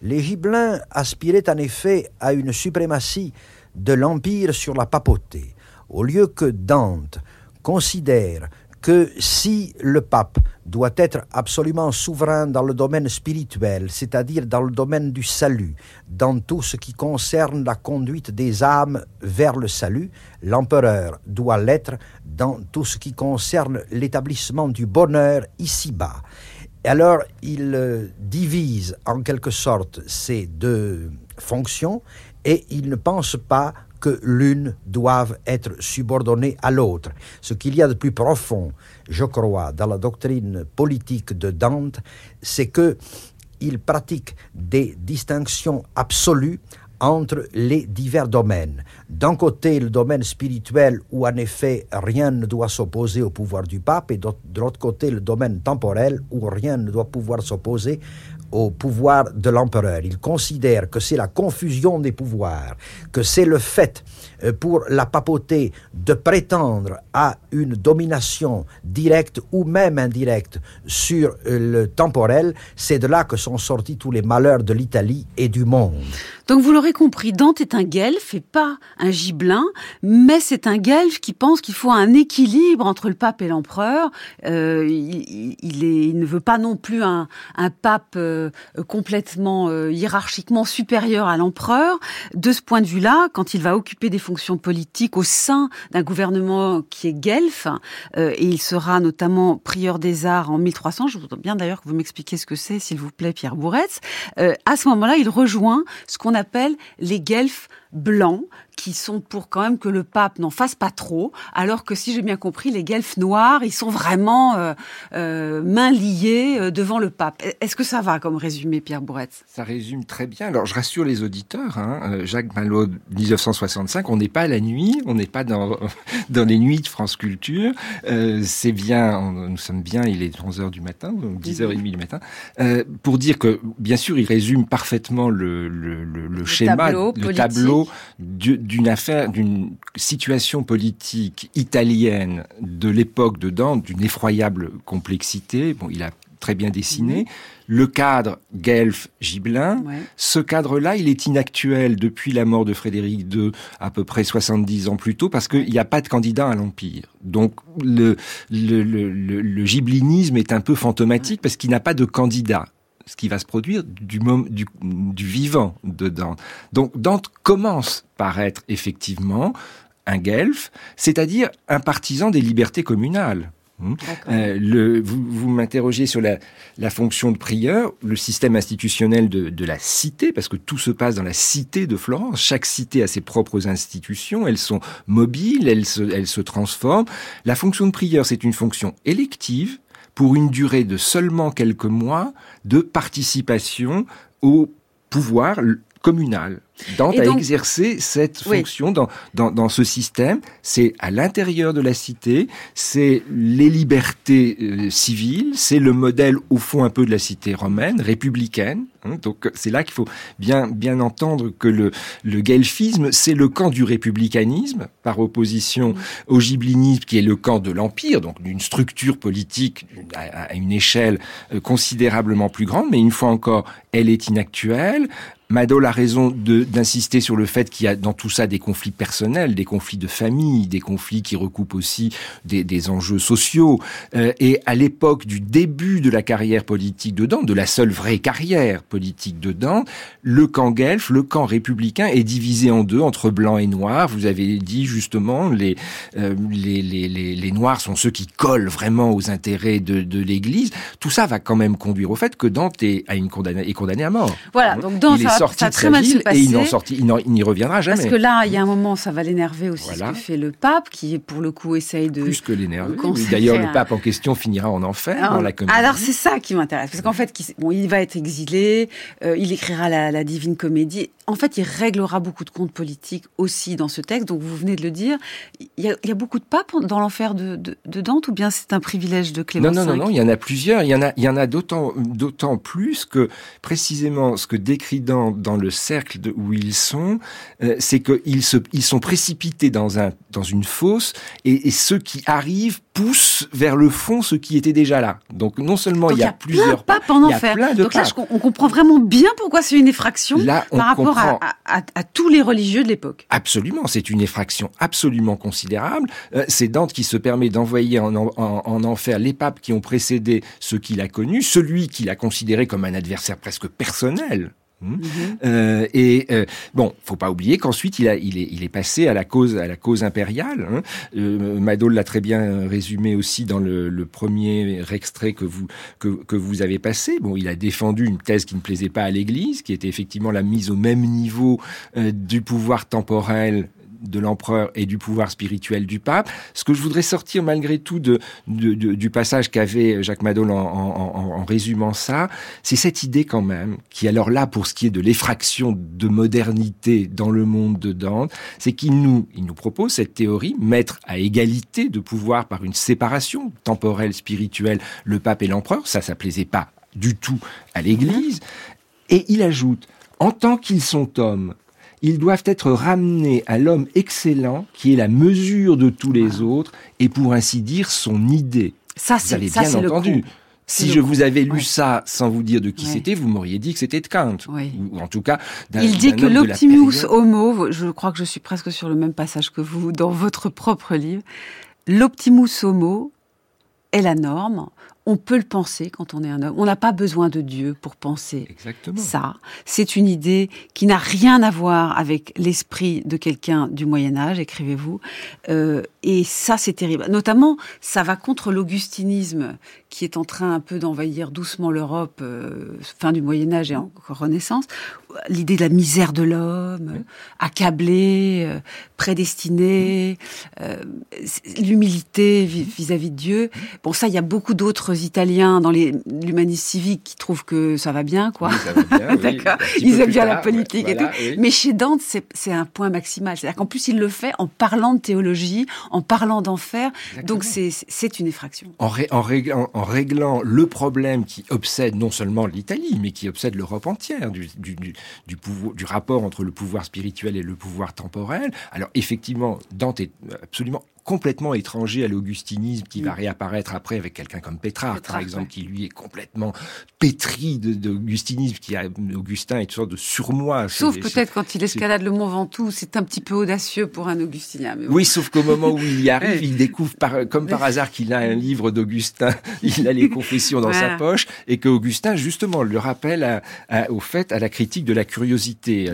Les Gibelins aspiraient en effet à une suprématie de l'Empire sur la papauté, au lieu que Dante considère que si le pape doit être absolument souverain dans le domaine spirituel, c'est-à-dire dans le domaine du salut, dans tout ce qui concerne la conduite des âmes vers le salut, l'empereur doit l'être dans tout ce qui concerne l'établissement du bonheur ici-bas. Alors, il euh, divise en quelque sorte ces deux fonctions et il ne pense pas que l'une doive être subordonnée à l'autre. Ce qu'il y a de plus profond, je crois, dans la doctrine politique de Dante, c'est que il pratique des distinctions absolues entre les divers domaines. D'un côté, le domaine spirituel où en effet rien ne doit s'opposer au pouvoir du pape, et de l'autre côté, le domaine temporel où rien ne doit pouvoir s'opposer au pouvoir de l'empereur. Il considère que c'est la confusion des pouvoirs, que c'est le fait euh, pour la papauté de prétendre à une domination directe ou même indirecte sur euh, le temporel, c'est de là que sont sortis tous les malheurs de l'Italie et du monde. Donc vous l'aurez compris, Dante est un guelfe et pas un gibelin, mais c'est un guelfe qui pense qu'il faut un équilibre entre le pape et l'empereur. Euh, il, il, ne veut pas non plus un, un pape euh, complètement euh, hiérarchiquement supérieur à l'empereur. De ce point de vue-là, quand il va occuper des fonctions politiques au sein d'un gouvernement qui est guelfe, et il sera notamment prieur des arts en 1300, je voudrais bien d'ailleurs que vous m'expliquiez ce que c'est, s'il vous plaît, Pierre Bourretz, à ce moment-là, il rejoint ce qu'on appelle les guelfes blancs qui sont pour quand même que le pape n'en fasse pas trop, alors que si j'ai bien compris, les guelfes noirs, ils sont vraiment euh, euh, mains liées euh, devant le pape. Est-ce que ça va comme résumé, Pierre Bourretz Ça résume très bien. Alors je rassure les auditeurs, hein, Jacques Malot, 1965, on n'est pas à la nuit, on n'est pas dans, <laughs> dans les nuits de France Culture, c'est bien, nous sommes bien, il est 11h du matin, donc 10h30 du matin, pour dire que, bien sûr, il résume parfaitement le, le, le, le schéma, tableau le tableau d'une affaire, d'une situation politique italienne de l'époque de Dante, d'une effroyable complexité. Bon, il a très bien dessiné. Mhm. Le cadre Guelph-Gibelin, ce cadre-là, il est inactuel depuis la mort de Frédéric II, à peu près 70 ans plus tôt, parce qu'il n'y a pas de candidat à l'Empire. Donc le, le, le, le, giblinisme est un peu fantomatique parce qu'il n'a pas de candidat ce qui va se produire du, du, du vivant de Dante. Donc Dante commence par être effectivement un guelfe, c'est-à-dire un partisan des libertés communales. Hmm. Euh, le, vous, vous m'interrogez sur la, la, fonction de prieur, le système institutionnel de, de, la cité, parce que tout se passe dans la cité de Florence. Chaque cité a ses propres institutions, elles sont mobiles, elles se, elles se transforment. La fonction de prieur, c'est une fonction élective pour une durée de seulement quelques mois de participation au pouvoir communal. Dante a exercé cette fonction dans, dans, dans, ce système. C'est à l'intérieur de la cité, c'est les libertés euh, civiles, c'est le modèle au fond un peu de la cité romaine, républicaine. Hein. donc c'est là qu'il faut bien, bien entendre que le, le guelfisme, c'est le camp du républicanisme, par opposition au giblinisme, qui est le camp de l'empire, donc d'une structure politique à, une échelle euh, considérablement plus grande, mais une fois encore, elle est inactuelle. Madol a raison d'insister sur le fait qu'il y a dans tout ça des conflits personnels, des conflits de famille, des conflits qui recoupent aussi des, des enjeux sociaux. Euh, et à l'époque du début de la carrière politique de de la seule vraie carrière de Dante, le camp guelfe, le camp républicain est divisé en deux, entre blanc et noir. Vous avez dit justement, les, euh, les, les, les, les, noirs sont ceux qui collent vraiment aux intérêts de, de l'Église. Tout ça va quand même conduire au fait que Dante est, à une condamné, est condamné à mort. Voilà, donc Dante sorti très, mal se et il sorti, il n'y reviendra jamais. Parce que là, il y a un moment, ça va l'énerver aussi ce que fait le pape, qui pour le coup essaye de plus que l'énerver. D'ailleurs, le pape en question finira en enfer alors, dans la comédie. Alors c'est ça qui m'intéresse, parce qu'en fait, bon, il va être exilé, il écrira la, la Divine Comédie en fait, il réglera beaucoup de comptes politiques aussi dans ce texte. Donc, vous venez de le dire. Il y a, beaucoup de papes dans l'enfer de, Dante, ou bien c'est un privilège de Clément Non, non, non, non. Il y en a plusieurs. Il y en a, il y en a d'autant, d'autant plus que précisément ce que décrit Dante dans le cercle où ils sont, euh, c'est qu'ils se, ils sont précipités dans un, dans une fosse, et, ceux qui arrivent poussent vers le fond ceux qui étaient déjà là. Donc, non seulement il y a, plusieurs papes en enfer. Donc là, on comprend vraiment bien pourquoi c'est une effraction là, par rapport à, tous les religieux de l'époque. Absolument, c'est une effraction absolument considérable. Euh, c'est Dante qui se permet d'envoyer en, en, enfer les papes qui ont précédé ceux qu'il a connus, celui qu'il a considéré comme un adversaire presque personnel Mmh. Mhm. Euh, et euh, bon, faut pas oublier qu'ensuite il, a, il, est, il est passé à la cause, à la cause impériale. Hein. Euh, Madol l'a très bien résumé aussi dans le, le premier extrait que vous que, que, vous avez passé. Bon, il a défendu une thèse qui ne plaisait pas à l'Église, qui était effectivement la mise au même niveau euh, du pouvoir temporel de l'empereur et du pouvoir spirituel du pape. Ce que je voudrais sortir malgré tout de, du passage qu'avait Jacques Madol en, en, résumant ça, c'est cette idée quand même, qui alors là, pour ce qui est de l'effraction de modernité dans le monde de Dante, c'est qu'il nous, il nous propose cette théorie, mettre à égalité de pouvoir par une séparation temporelle, spirituelle, le pape et l'empereur. Ça, ça plaisait pas du tout à l'Église. Et il ajoute, en tant qu'ils sont hommes, ils doivent être ramenés à l'homme excellent qui est la mesure de tous les autres et pour ainsi dire son idée. Ça, c'est bien entendu. Si je vous avais lu ça sans vous dire de qui c'était, vous m'auriez dit que c'était de Kant. Ou en tout cas, Il dit que l'optimus homo, je crois que je suis presque sur le même passage que vous dans votre propre livre, l'optimus homo est la norme on peut le penser quand on est un homme. On n'a pas besoin de Dieu pour penser Exactement. ça. C'est une idée qui n'a rien à voir avec l'esprit de quelqu'un du Moyen Âge, écrivez-vous. Euh, et ça, c'est terrible. Notamment, ça va contre l'augustinisme qui est en train un peu d'envahir doucement l'Europe, euh, fin du Moyen Âge et encore Renaissance. L'idée de la misère de l'homme, accablé, euh, prédestiné, l'humilité vis-à-vis de Dieu. Bon, ça, il y a beaucoup d'autres Italiens dans l'humanisme civique qui trouvent que ça va bien, quoi. <laughs> D'accord. Ils aiment bien la politique et tout. Mais chez Dante, c'est un point maximal. C'est-à-dire qu'en plus, il le fait en parlant de théologie, en parlant d'enfer. Donc, c'est une effraction. En, en, en réglant le problème qui obsède non seulement l'Italie, mais qui obsède l'Europe entière, du, du, du, du, rapport entre le pouvoir spirituel et le pouvoir temporel. Alors effectivement, Dante est absolument complètement étranger à l'augustinisme qui va mm. réapparaître après avec quelqu'un comme Pétrarque, par exemple, qui lui est complètement pétri d'augustinisme, qui a Augustin est une sorte de surmoi. Sauf peut-être quand il escalade le Mont Ventoux, c'est un petit peu audacieux pour un augustinien. Oui, sauf qu'au moment où il y arrive, il découvre par, comme par hasard qu'il a un livre d'Augustin, <laughs> il a les confessions dans sa poche, et qu'Augustin justement le rappelle au fait à la critique de la curiosité.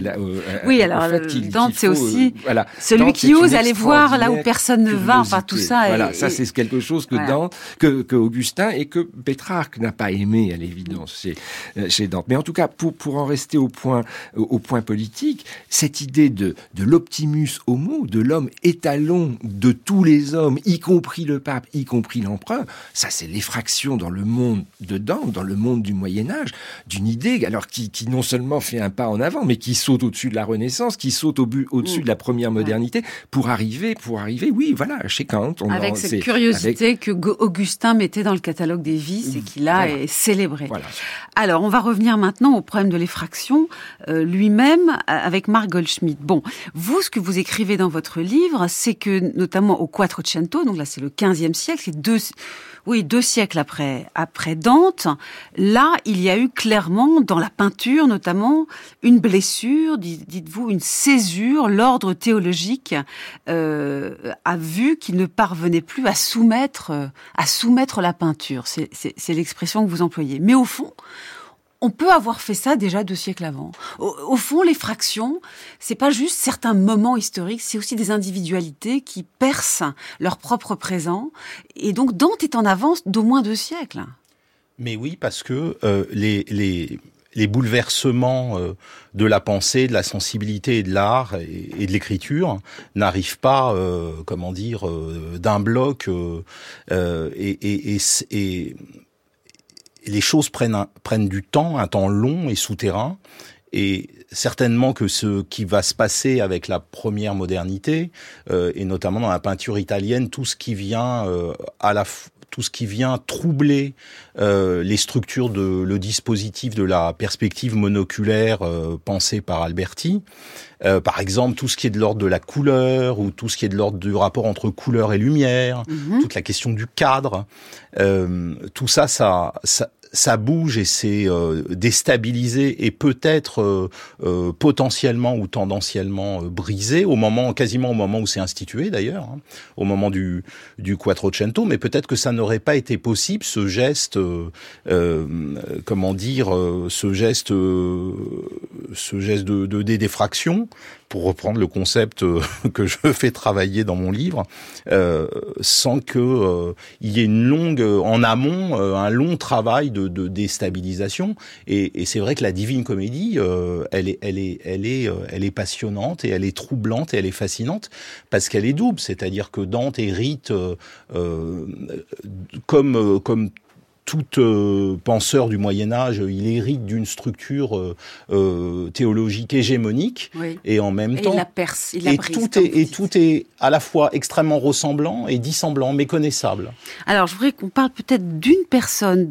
oui, alors Dante, c'est aussi euh, voilà, celui qui ose aller voir là où personne ne tout ça. Voilà, ça c'est quelque chose que Dante, que, que, Augustin et que Pétrarque n'a pas aimé à l'évidence chez, euh, chez Dante. Mais en tout cas, pour, pour en rester au point, au point politique, cette idée de, de l'optimus homo, de l'homme étalon de tous les hommes, y compris le pape, y compris l'empereur, ça c'est l'effraction dans le monde de Dante, dans le monde du Moyen Âge, d'une idée alors qui, qui non seulement fait un pas en avant, mais qui saute au-dessus de la Renaissance, qui saute au au-dessus mm. de la première modernité, pour arriver, pour arriver, oui, voilà, chez Kant. avec cette curiosité que Augustin mettait dans le catalogue des vices et qui là est célébré. Alors, on va revenir maintenant au problème de l'effraction euh, lui-même avec Marc Goldschmidt. Bon, vous, ce que vous écrivez dans votre livre, c'est que notamment au Quattrocento, donc là c'est le 15e siècle, c'est deux oui, deux siècles après, après Dante, là, il y a eu clairement, dans la peinture notamment, une blessure, dites-vous, une césure. L'ordre théologique euh, a vu qu'il ne parvenait plus à soumettre, à soumettre la peinture. C'est l'expression que vous employez. Mais au fond, on peut avoir fait ça déjà deux siècles avant. Au, fond, les fractions, c'est pas juste certains moments historiques, c'est aussi des individualités qui percent leur propre présent. Et donc Dante est en avance d'au moins deux siècles. Mais oui, parce que euh, les, les, les, bouleversements euh, de la pensée, de la sensibilité et de l'art et, de l'écriture n'arrivent pas, euh, comment dire, d'un bloc et, et, et les choses prennent, prennent du temps, un temps long et souterrain. Et certainement que ce qui va se passer avec la première modernité, euh, et notamment dans la peinture italienne, tout ce qui vient euh, à la tout ce qui vient troubler euh, les structures de le dispositif de la perspective monoculaire euh, pensée par Alberti. Euh, par exemple, tout ce qui est de l'ordre de la couleur ou tout ce qui est de l'ordre du rapport entre couleur et lumière, mhm. toute la question du cadre, tout ça, ça, ça, ça bouge et c'est euh, déstabilisé et peut-être euh, euh, potentiellement ou tendanciellement brisé au moment, quasiment au moment où c'est institué d'ailleurs, hein, au moment du du Quattrocento, mais peut-être que ça n'aurait pas été possible ce geste, comment dire, ce geste, ce geste de, de dédéfraction pour reprendre le concept euh, <laughs> que je fais travailler dans mon livre, euh, sans que euh, il y ait une longue en amont un long travail de, de déstabilisation. Et, et c'est vrai que la Divine Comédie, elle est, elle est, elle est, elle est passionnante et elle est troublante et elle est fascinante parce qu'elle est double. C'est-à-dire que Dante hérite comme comme tout euh, penseur du Moyen Âge, il hérite d'une structure euh, euh, théologique hégémonique, et en même temps, il la perce, il la et tout est et tout est à la fois extrêmement ressemblant et dissemblant, méconnaissable. Alors, je voudrais qu'on parle peut-être d'une personne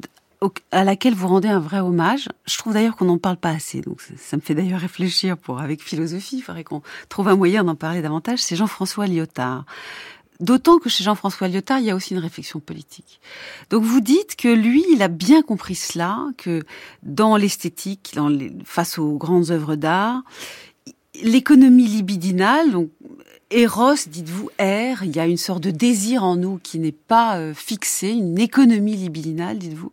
à laquelle vous rendez un vrai hommage. Je trouve d'ailleurs qu'on n'en parle pas assez, donc ça me fait d'ailleurs réfléchir pour avec philosophie. Il faudrait qu'on trouve un moyen d'en parler davantage. C'est Jean-François Lyotard. D'autant que chez Jean-François Lyotard, il y a aussi une réflexion politique. Donc vous dites que lui, il a bien compris cela, que dans l'esthétique, face aux grandes œuvres d'art, l'économie libidinale, donc Eros, dites-vous, R, il y a une sorte de désir en nous qui n'est pas euh, fixé, une économie libidinale, dites-vous,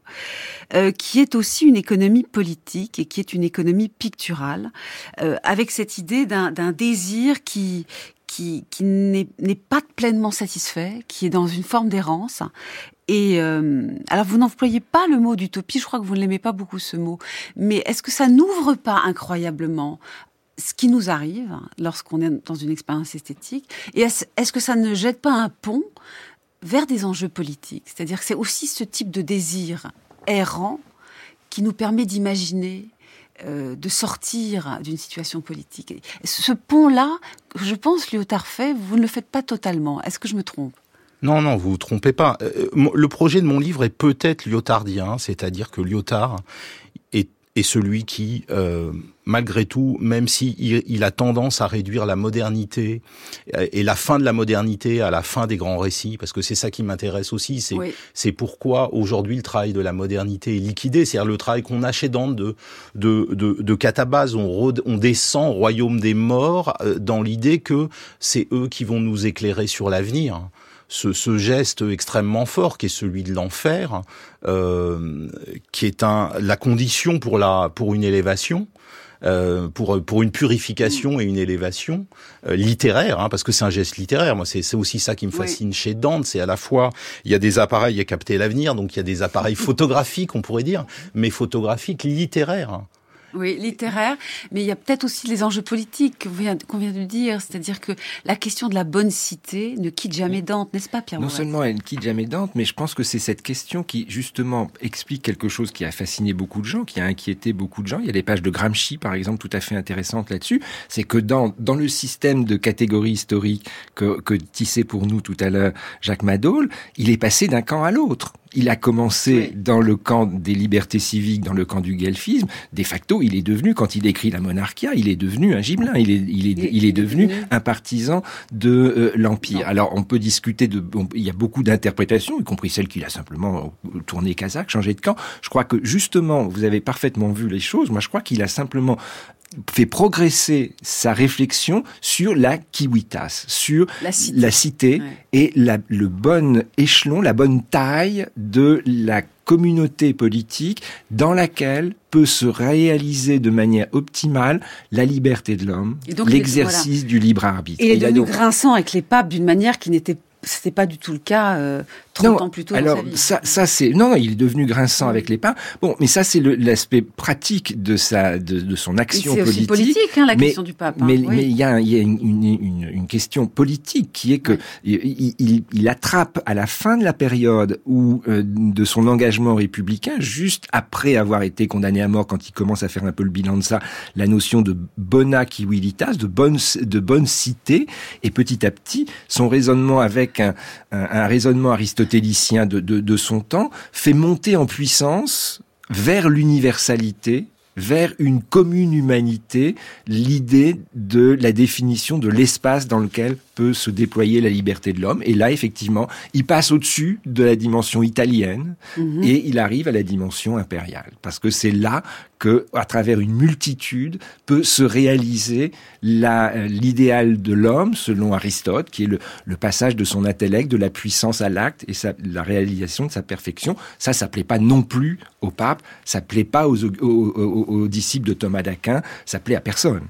euh, qui est aussi une économie politique et qui est une économie picturale, euh, avec cette idée d'un désir qui, qui, n'est pas pleinement satisfait, qui est dans une forme d'errance. Et euh, alors vous n'employez pas le mot d'utopie, je crois que vous ne l'aimez pas beaucoup ce mot, mais est-ce que ça n'ouvre pas incroyablement ce qui nous arrive lorsqu'on est dans une expérience esthétique? Et est-ce que ça ne jette pas un pont vers des enjeux politiques? C'est-à-dire que c'est aussi ce type de désir errant qui nous permet d'imaginer de sortir d'une situation politique. Ce pont-là, je pense, Lyotard fait, vous ne le faites pas totalement. Est-ce que je me trompe? Non, non, vous vous trompez pas. Euh, le projet de mon livre est peut-être lyotardien, c'est-à-dire que Lyotard est, celui qui, euh, malgré tout, même si il, a tendance à réduire la modernité et la fin de la modernité à la fin des grands récits, parce que c'est ça qui m'intéresse aussi, c'est c'est pourquoi aujourd'hui le travail de la modernité est liquidé, c'est-à-dire le travail qu'on a chez Dante de de de, de catabase, on, on descend au royaume des morts euh, dans l'idée que c'est eux qui vont nous éclairer sur l'avenir ce, geste extrêmement fort qui est celui de l'enfer, euh, qui est un, la condition pour, la, pour une élévation. Euh, pour pour une purification et une élévation euh, littéraire, hein, parce que c'est un geste littéraire. Moi, c'est aussi ça qui me fascine chez Dante. C'est à la fois il y a des appareils à capter l'avenir, donc il y a des appareils <laughs> photographiques, on pourrait dire, mais photographiques littéraires. Oui, littéraire, mais il y a peut-être aussi les enjeux politiques qu'on vient, vient, de dire, c'est-à-dire que la question de la bonne cité ne quitte jamais Dante, n'est-ce pas Pierre Non seulement elle ne quitte jamais Dante, mais je pense que c'est cette question qui justement explique quelque chose qui a fasciné beaucoup de gens, qui a inquiété beaucoup de gens. Il y a des pages de Gramsci, par exemple, tout à fait intéressantes là-dessus. C'est que dans, dans le système de catégories historiques que, que tissait pour nous tout à l'heure Jacques Madol, il est passé d'un camp à l'autre. Il a commencé dans le camp des libertés civiques, dans le camp du guelfisme. De facto, il est devenu, quand il écrit la Monarchia, il est devenu un gibelin. Il est, il est, il est devenu un partisan de euh, l'Empire. Alors, on peut discuter de, il y a beaucoup d'interprétations, y compris celle qu'il a simplement tourné kazakh, changé de camp. Je crois que justement, vous avez parfaitement vu les choses. Moi, je crois qu'il a simplement fait progresser sa réflexion sur la kiwitas, sur la cité, et le bon échelon, la bonne taille de la communauté politique dans laquelle peut se réaliser de manière optimale la liberté de l'homme, l'exercice du libre arbitre. Et il est devenu grinçant avec les papes d'une manière qui n'était c'était pas du tout le cas euh, 30 ans plus tôt. Alors ça, ça c'est non, non, il est devenu grinçant avec les pains. Bon, mais ça c'est l'aspect pratique de sa, de, de son action politique. C'est aussi politique, hein, la question du pape. Hein, mais, mais il y a, il y a une, une, une, question politique qui est que il, il, il, attrape à la fin de la période où euh, de son engagement républicain, juste après avoir été condamné à mort, quand il commence à faire un peu le bilan de ça, la notion de bona civilitas, de bonne, de bonne cité, et petit à petit, son raisonnement avec un, un, un raisonnement aristotélien de, son temps, fait monter en puissance vers l'universalité, vers une commune humanité, l'idée de la définition de l'espace dans lequel peut se déployer la liberté de l'homme. Et là, effectivement, il passe au-dessus de la dimension italienne mhm. et il arrive à la dimension impériale. Parce que c'est là que, à travers une multitude, peut se réaliser euh, l'idéal de l'homme, selon Aristote, qui est le, le, passage de son intellect, de la puissance à l'acte et sa, la réalisation de sa perfection. Ça, ça plaît pas non plus au pape, ça plaît pas aux, aux, aux disciples de Thomas d'Aquin, ça plaît à personne.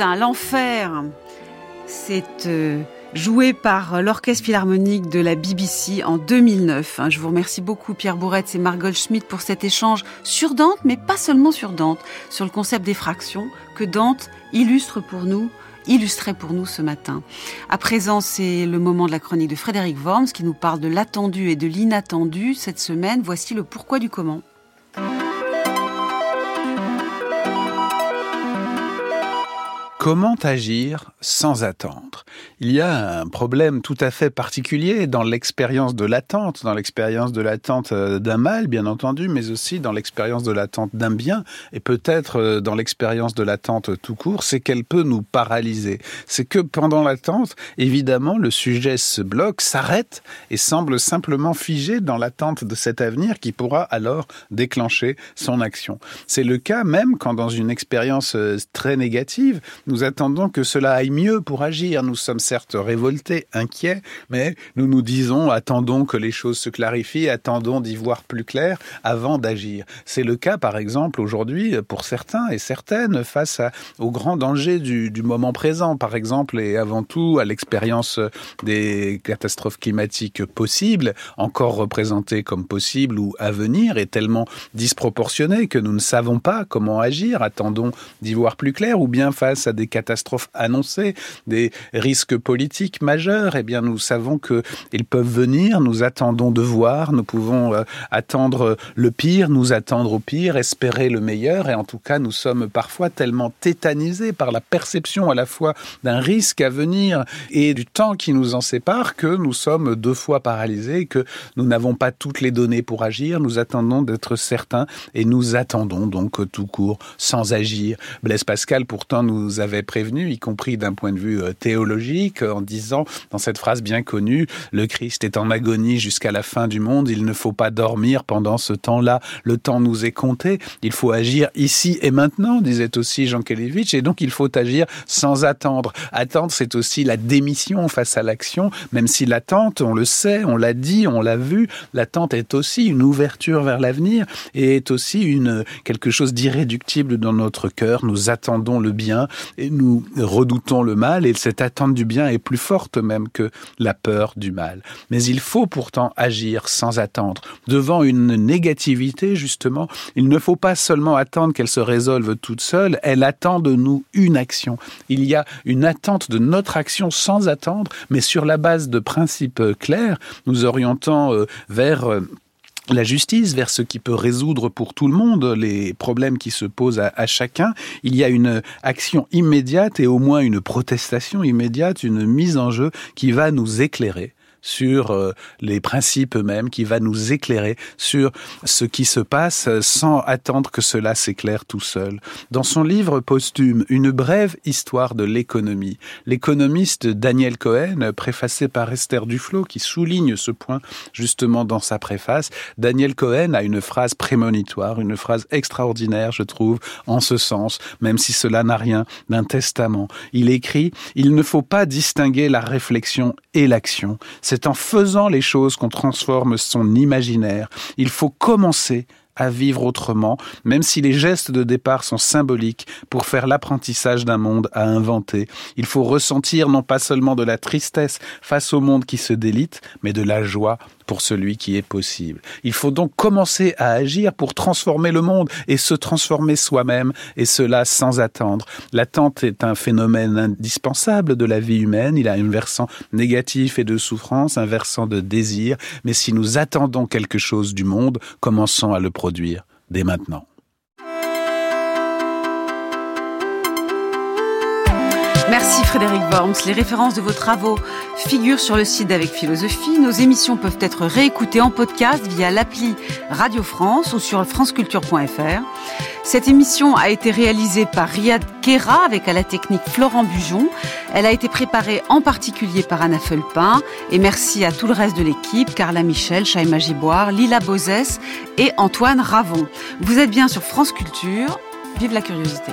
Hein, l'enfer, c'est euh, joué par l'Orchestre Philharmonique de la BBC en 2009. Je vous remercie beaucoup Pierre Bourretz et Margot Schmidt pour cet échange sur Dante, mais pas seulement sur Dante, sur le concept des fractions que Dante illustre pour nous illustrait pour nous ce matin. À présent, c'est le moment de la chronique de Frédéric Worms qui nous parle de l'attendu et de l'inattendu cette semaine. Voici le pourquoi du comment. Comment agir sans attendre? Il y a un problème tout à fait particulier dans l'expérience de l'attente, dans l'expérience de l'attente euh, d'un mal, bien entendu, mais aussi dans l'expérience de l'attente d'un bien, et peut-être euh, dans l'expérience de l'attente tout court, c'est qu'elle peut nous paralyser. C'est que pendant l'attente, évidemment, le sujet se bloque, s'arrête et semble simplement figé dans l'attente de cet avenir qui pourra alors déclencher son action. C'est le cas même quand dans une expérience euh, très négative, nous attendons que cela aille mieux pour agir. Nous sommes certes révoltés, inquiets, mais nous nous disons attendons que les choses se clarifient, attendons d'y voir plus clair avant d'agir. C'est le cas, par exemple, aujourd'hui pour certains et certaines face à, au grand danger du, du moment présent, par exemple, et avant tout à l'expérience des catastrophes climatiques possibles, encore représentées comme possibles ou à venir, est tellement disproportionnée que nous ne savons pas comment agir. Attendons d'y voir plus clair, ou bien face à des catastrophes annoncées, des risques politiques majeurs, eh bien nous savons que ils peuvent venir, nous attendons de voir, nous pouvons euh, attendre le pire, nous attendre au pire, espérer le meilleur. Et en tout cas nous sommes parfois tellement tétanisés par la perception à la fois d'un risque à venir et du temps qui nous en sépare que nous sommes deux fois paralysés, que nous n'avons pas toutes les données pour agir, nous attendons d'être certains et nous attendons donc tout court sans agir. Blaise Pascal pourtant nous avait prévenu, y compris d'un point de vue euh, théologique, en disant dans cette phrase bien connue, le Christ est en agonie jusqu'à la fin du monde, il ne faut pas dormir pendant ce temps-là, le temps nous est compté, il faut agir ici et maintenant, disait aussi Jean Kelevitch, et donc il faut agir sans attendre. Attendre, c'est aussi la démission face à l'action, même si l'attente, on le sait, on l'a dit, on l'a vu, l'attente est aussi une ouverture vers l'avenir et est aussi une quelque chose d'irréductible dans notre cœur. Nous attendons le bien nous redoutons le mal et cette attente du bien est plus forte même que la peur du mal. Mais il faut pourtant agir sans attendre. Devant une négativité, justement, il ne faut pas seulement attendre qu'elle se résolve toute seule, elle attend de nous une action. Il y a une attente de notre action sans attendre, mais sur la base de principes clairs, nous orientant euh, vers euh, la justice, vers ce qui peut résoudre pour tout le monde les problèmes qui se posent à, chacun. Il y a une action immédiate et au moins une protestation immédiate, une mise en jeu qui va nous éclairer sur euh, les principes eux-mêmes, qui va nous éclairer sur ce qui se passe sans attendre que cela s'éclaire tout seul. Dans son livre posthume, Une brève histoire de l'économie, l'économiste Daniel Cohen, préfacé par Esther Duflo, qui souligne ce point justement dans sa préface, Daniel Cohen a une phrase prémonitoire, une phrase extraordinaire, je trouve, en ce sens, même si cela n'a rien d'un testament. Il écrit, il ne faut pas distinguer la réflexion et l'action. C'est en faisant les choses qu'on transforme son imaginaire. Il faut commencer à vivre autrement, même si les gestes de départ sont symboliques pour faire l'apprentissage d'un monde à inventer. Il faut ressentir non pas seulement de la tristesse face au monde qui se délite, mais de la joie pour celui qui est possible. Il faut donc commencer à agir pour transformer le monde et se transformer soi-même, et cela sans attendre. L'attente est un phénomène indispensable de la vie humaine. Il a un versant négatif et de souffrance, un versant de désir, mais si nous attendons quelque chose du monde, commençons à le produire dès maintenant. Merci Frédéric Worms. Les références de vos travaux figurent sur le site d'Avec Philosophie. Nos émissions peuvent être réécoutées en podcast via l'appli Radio France ou sur franceculture.fr. Cette émission a été réalisée par Riyad Kera avec à la technique Florent Bujon. Elle a été préparée en particulier par Anna Felpin. Et merci à tout le reste de l'équipe, Carla Michel, Chaïma Giboire, Lila Bozès et Antoine Ravon. Vous êtes bien sur France Culture. Vive la curiosité.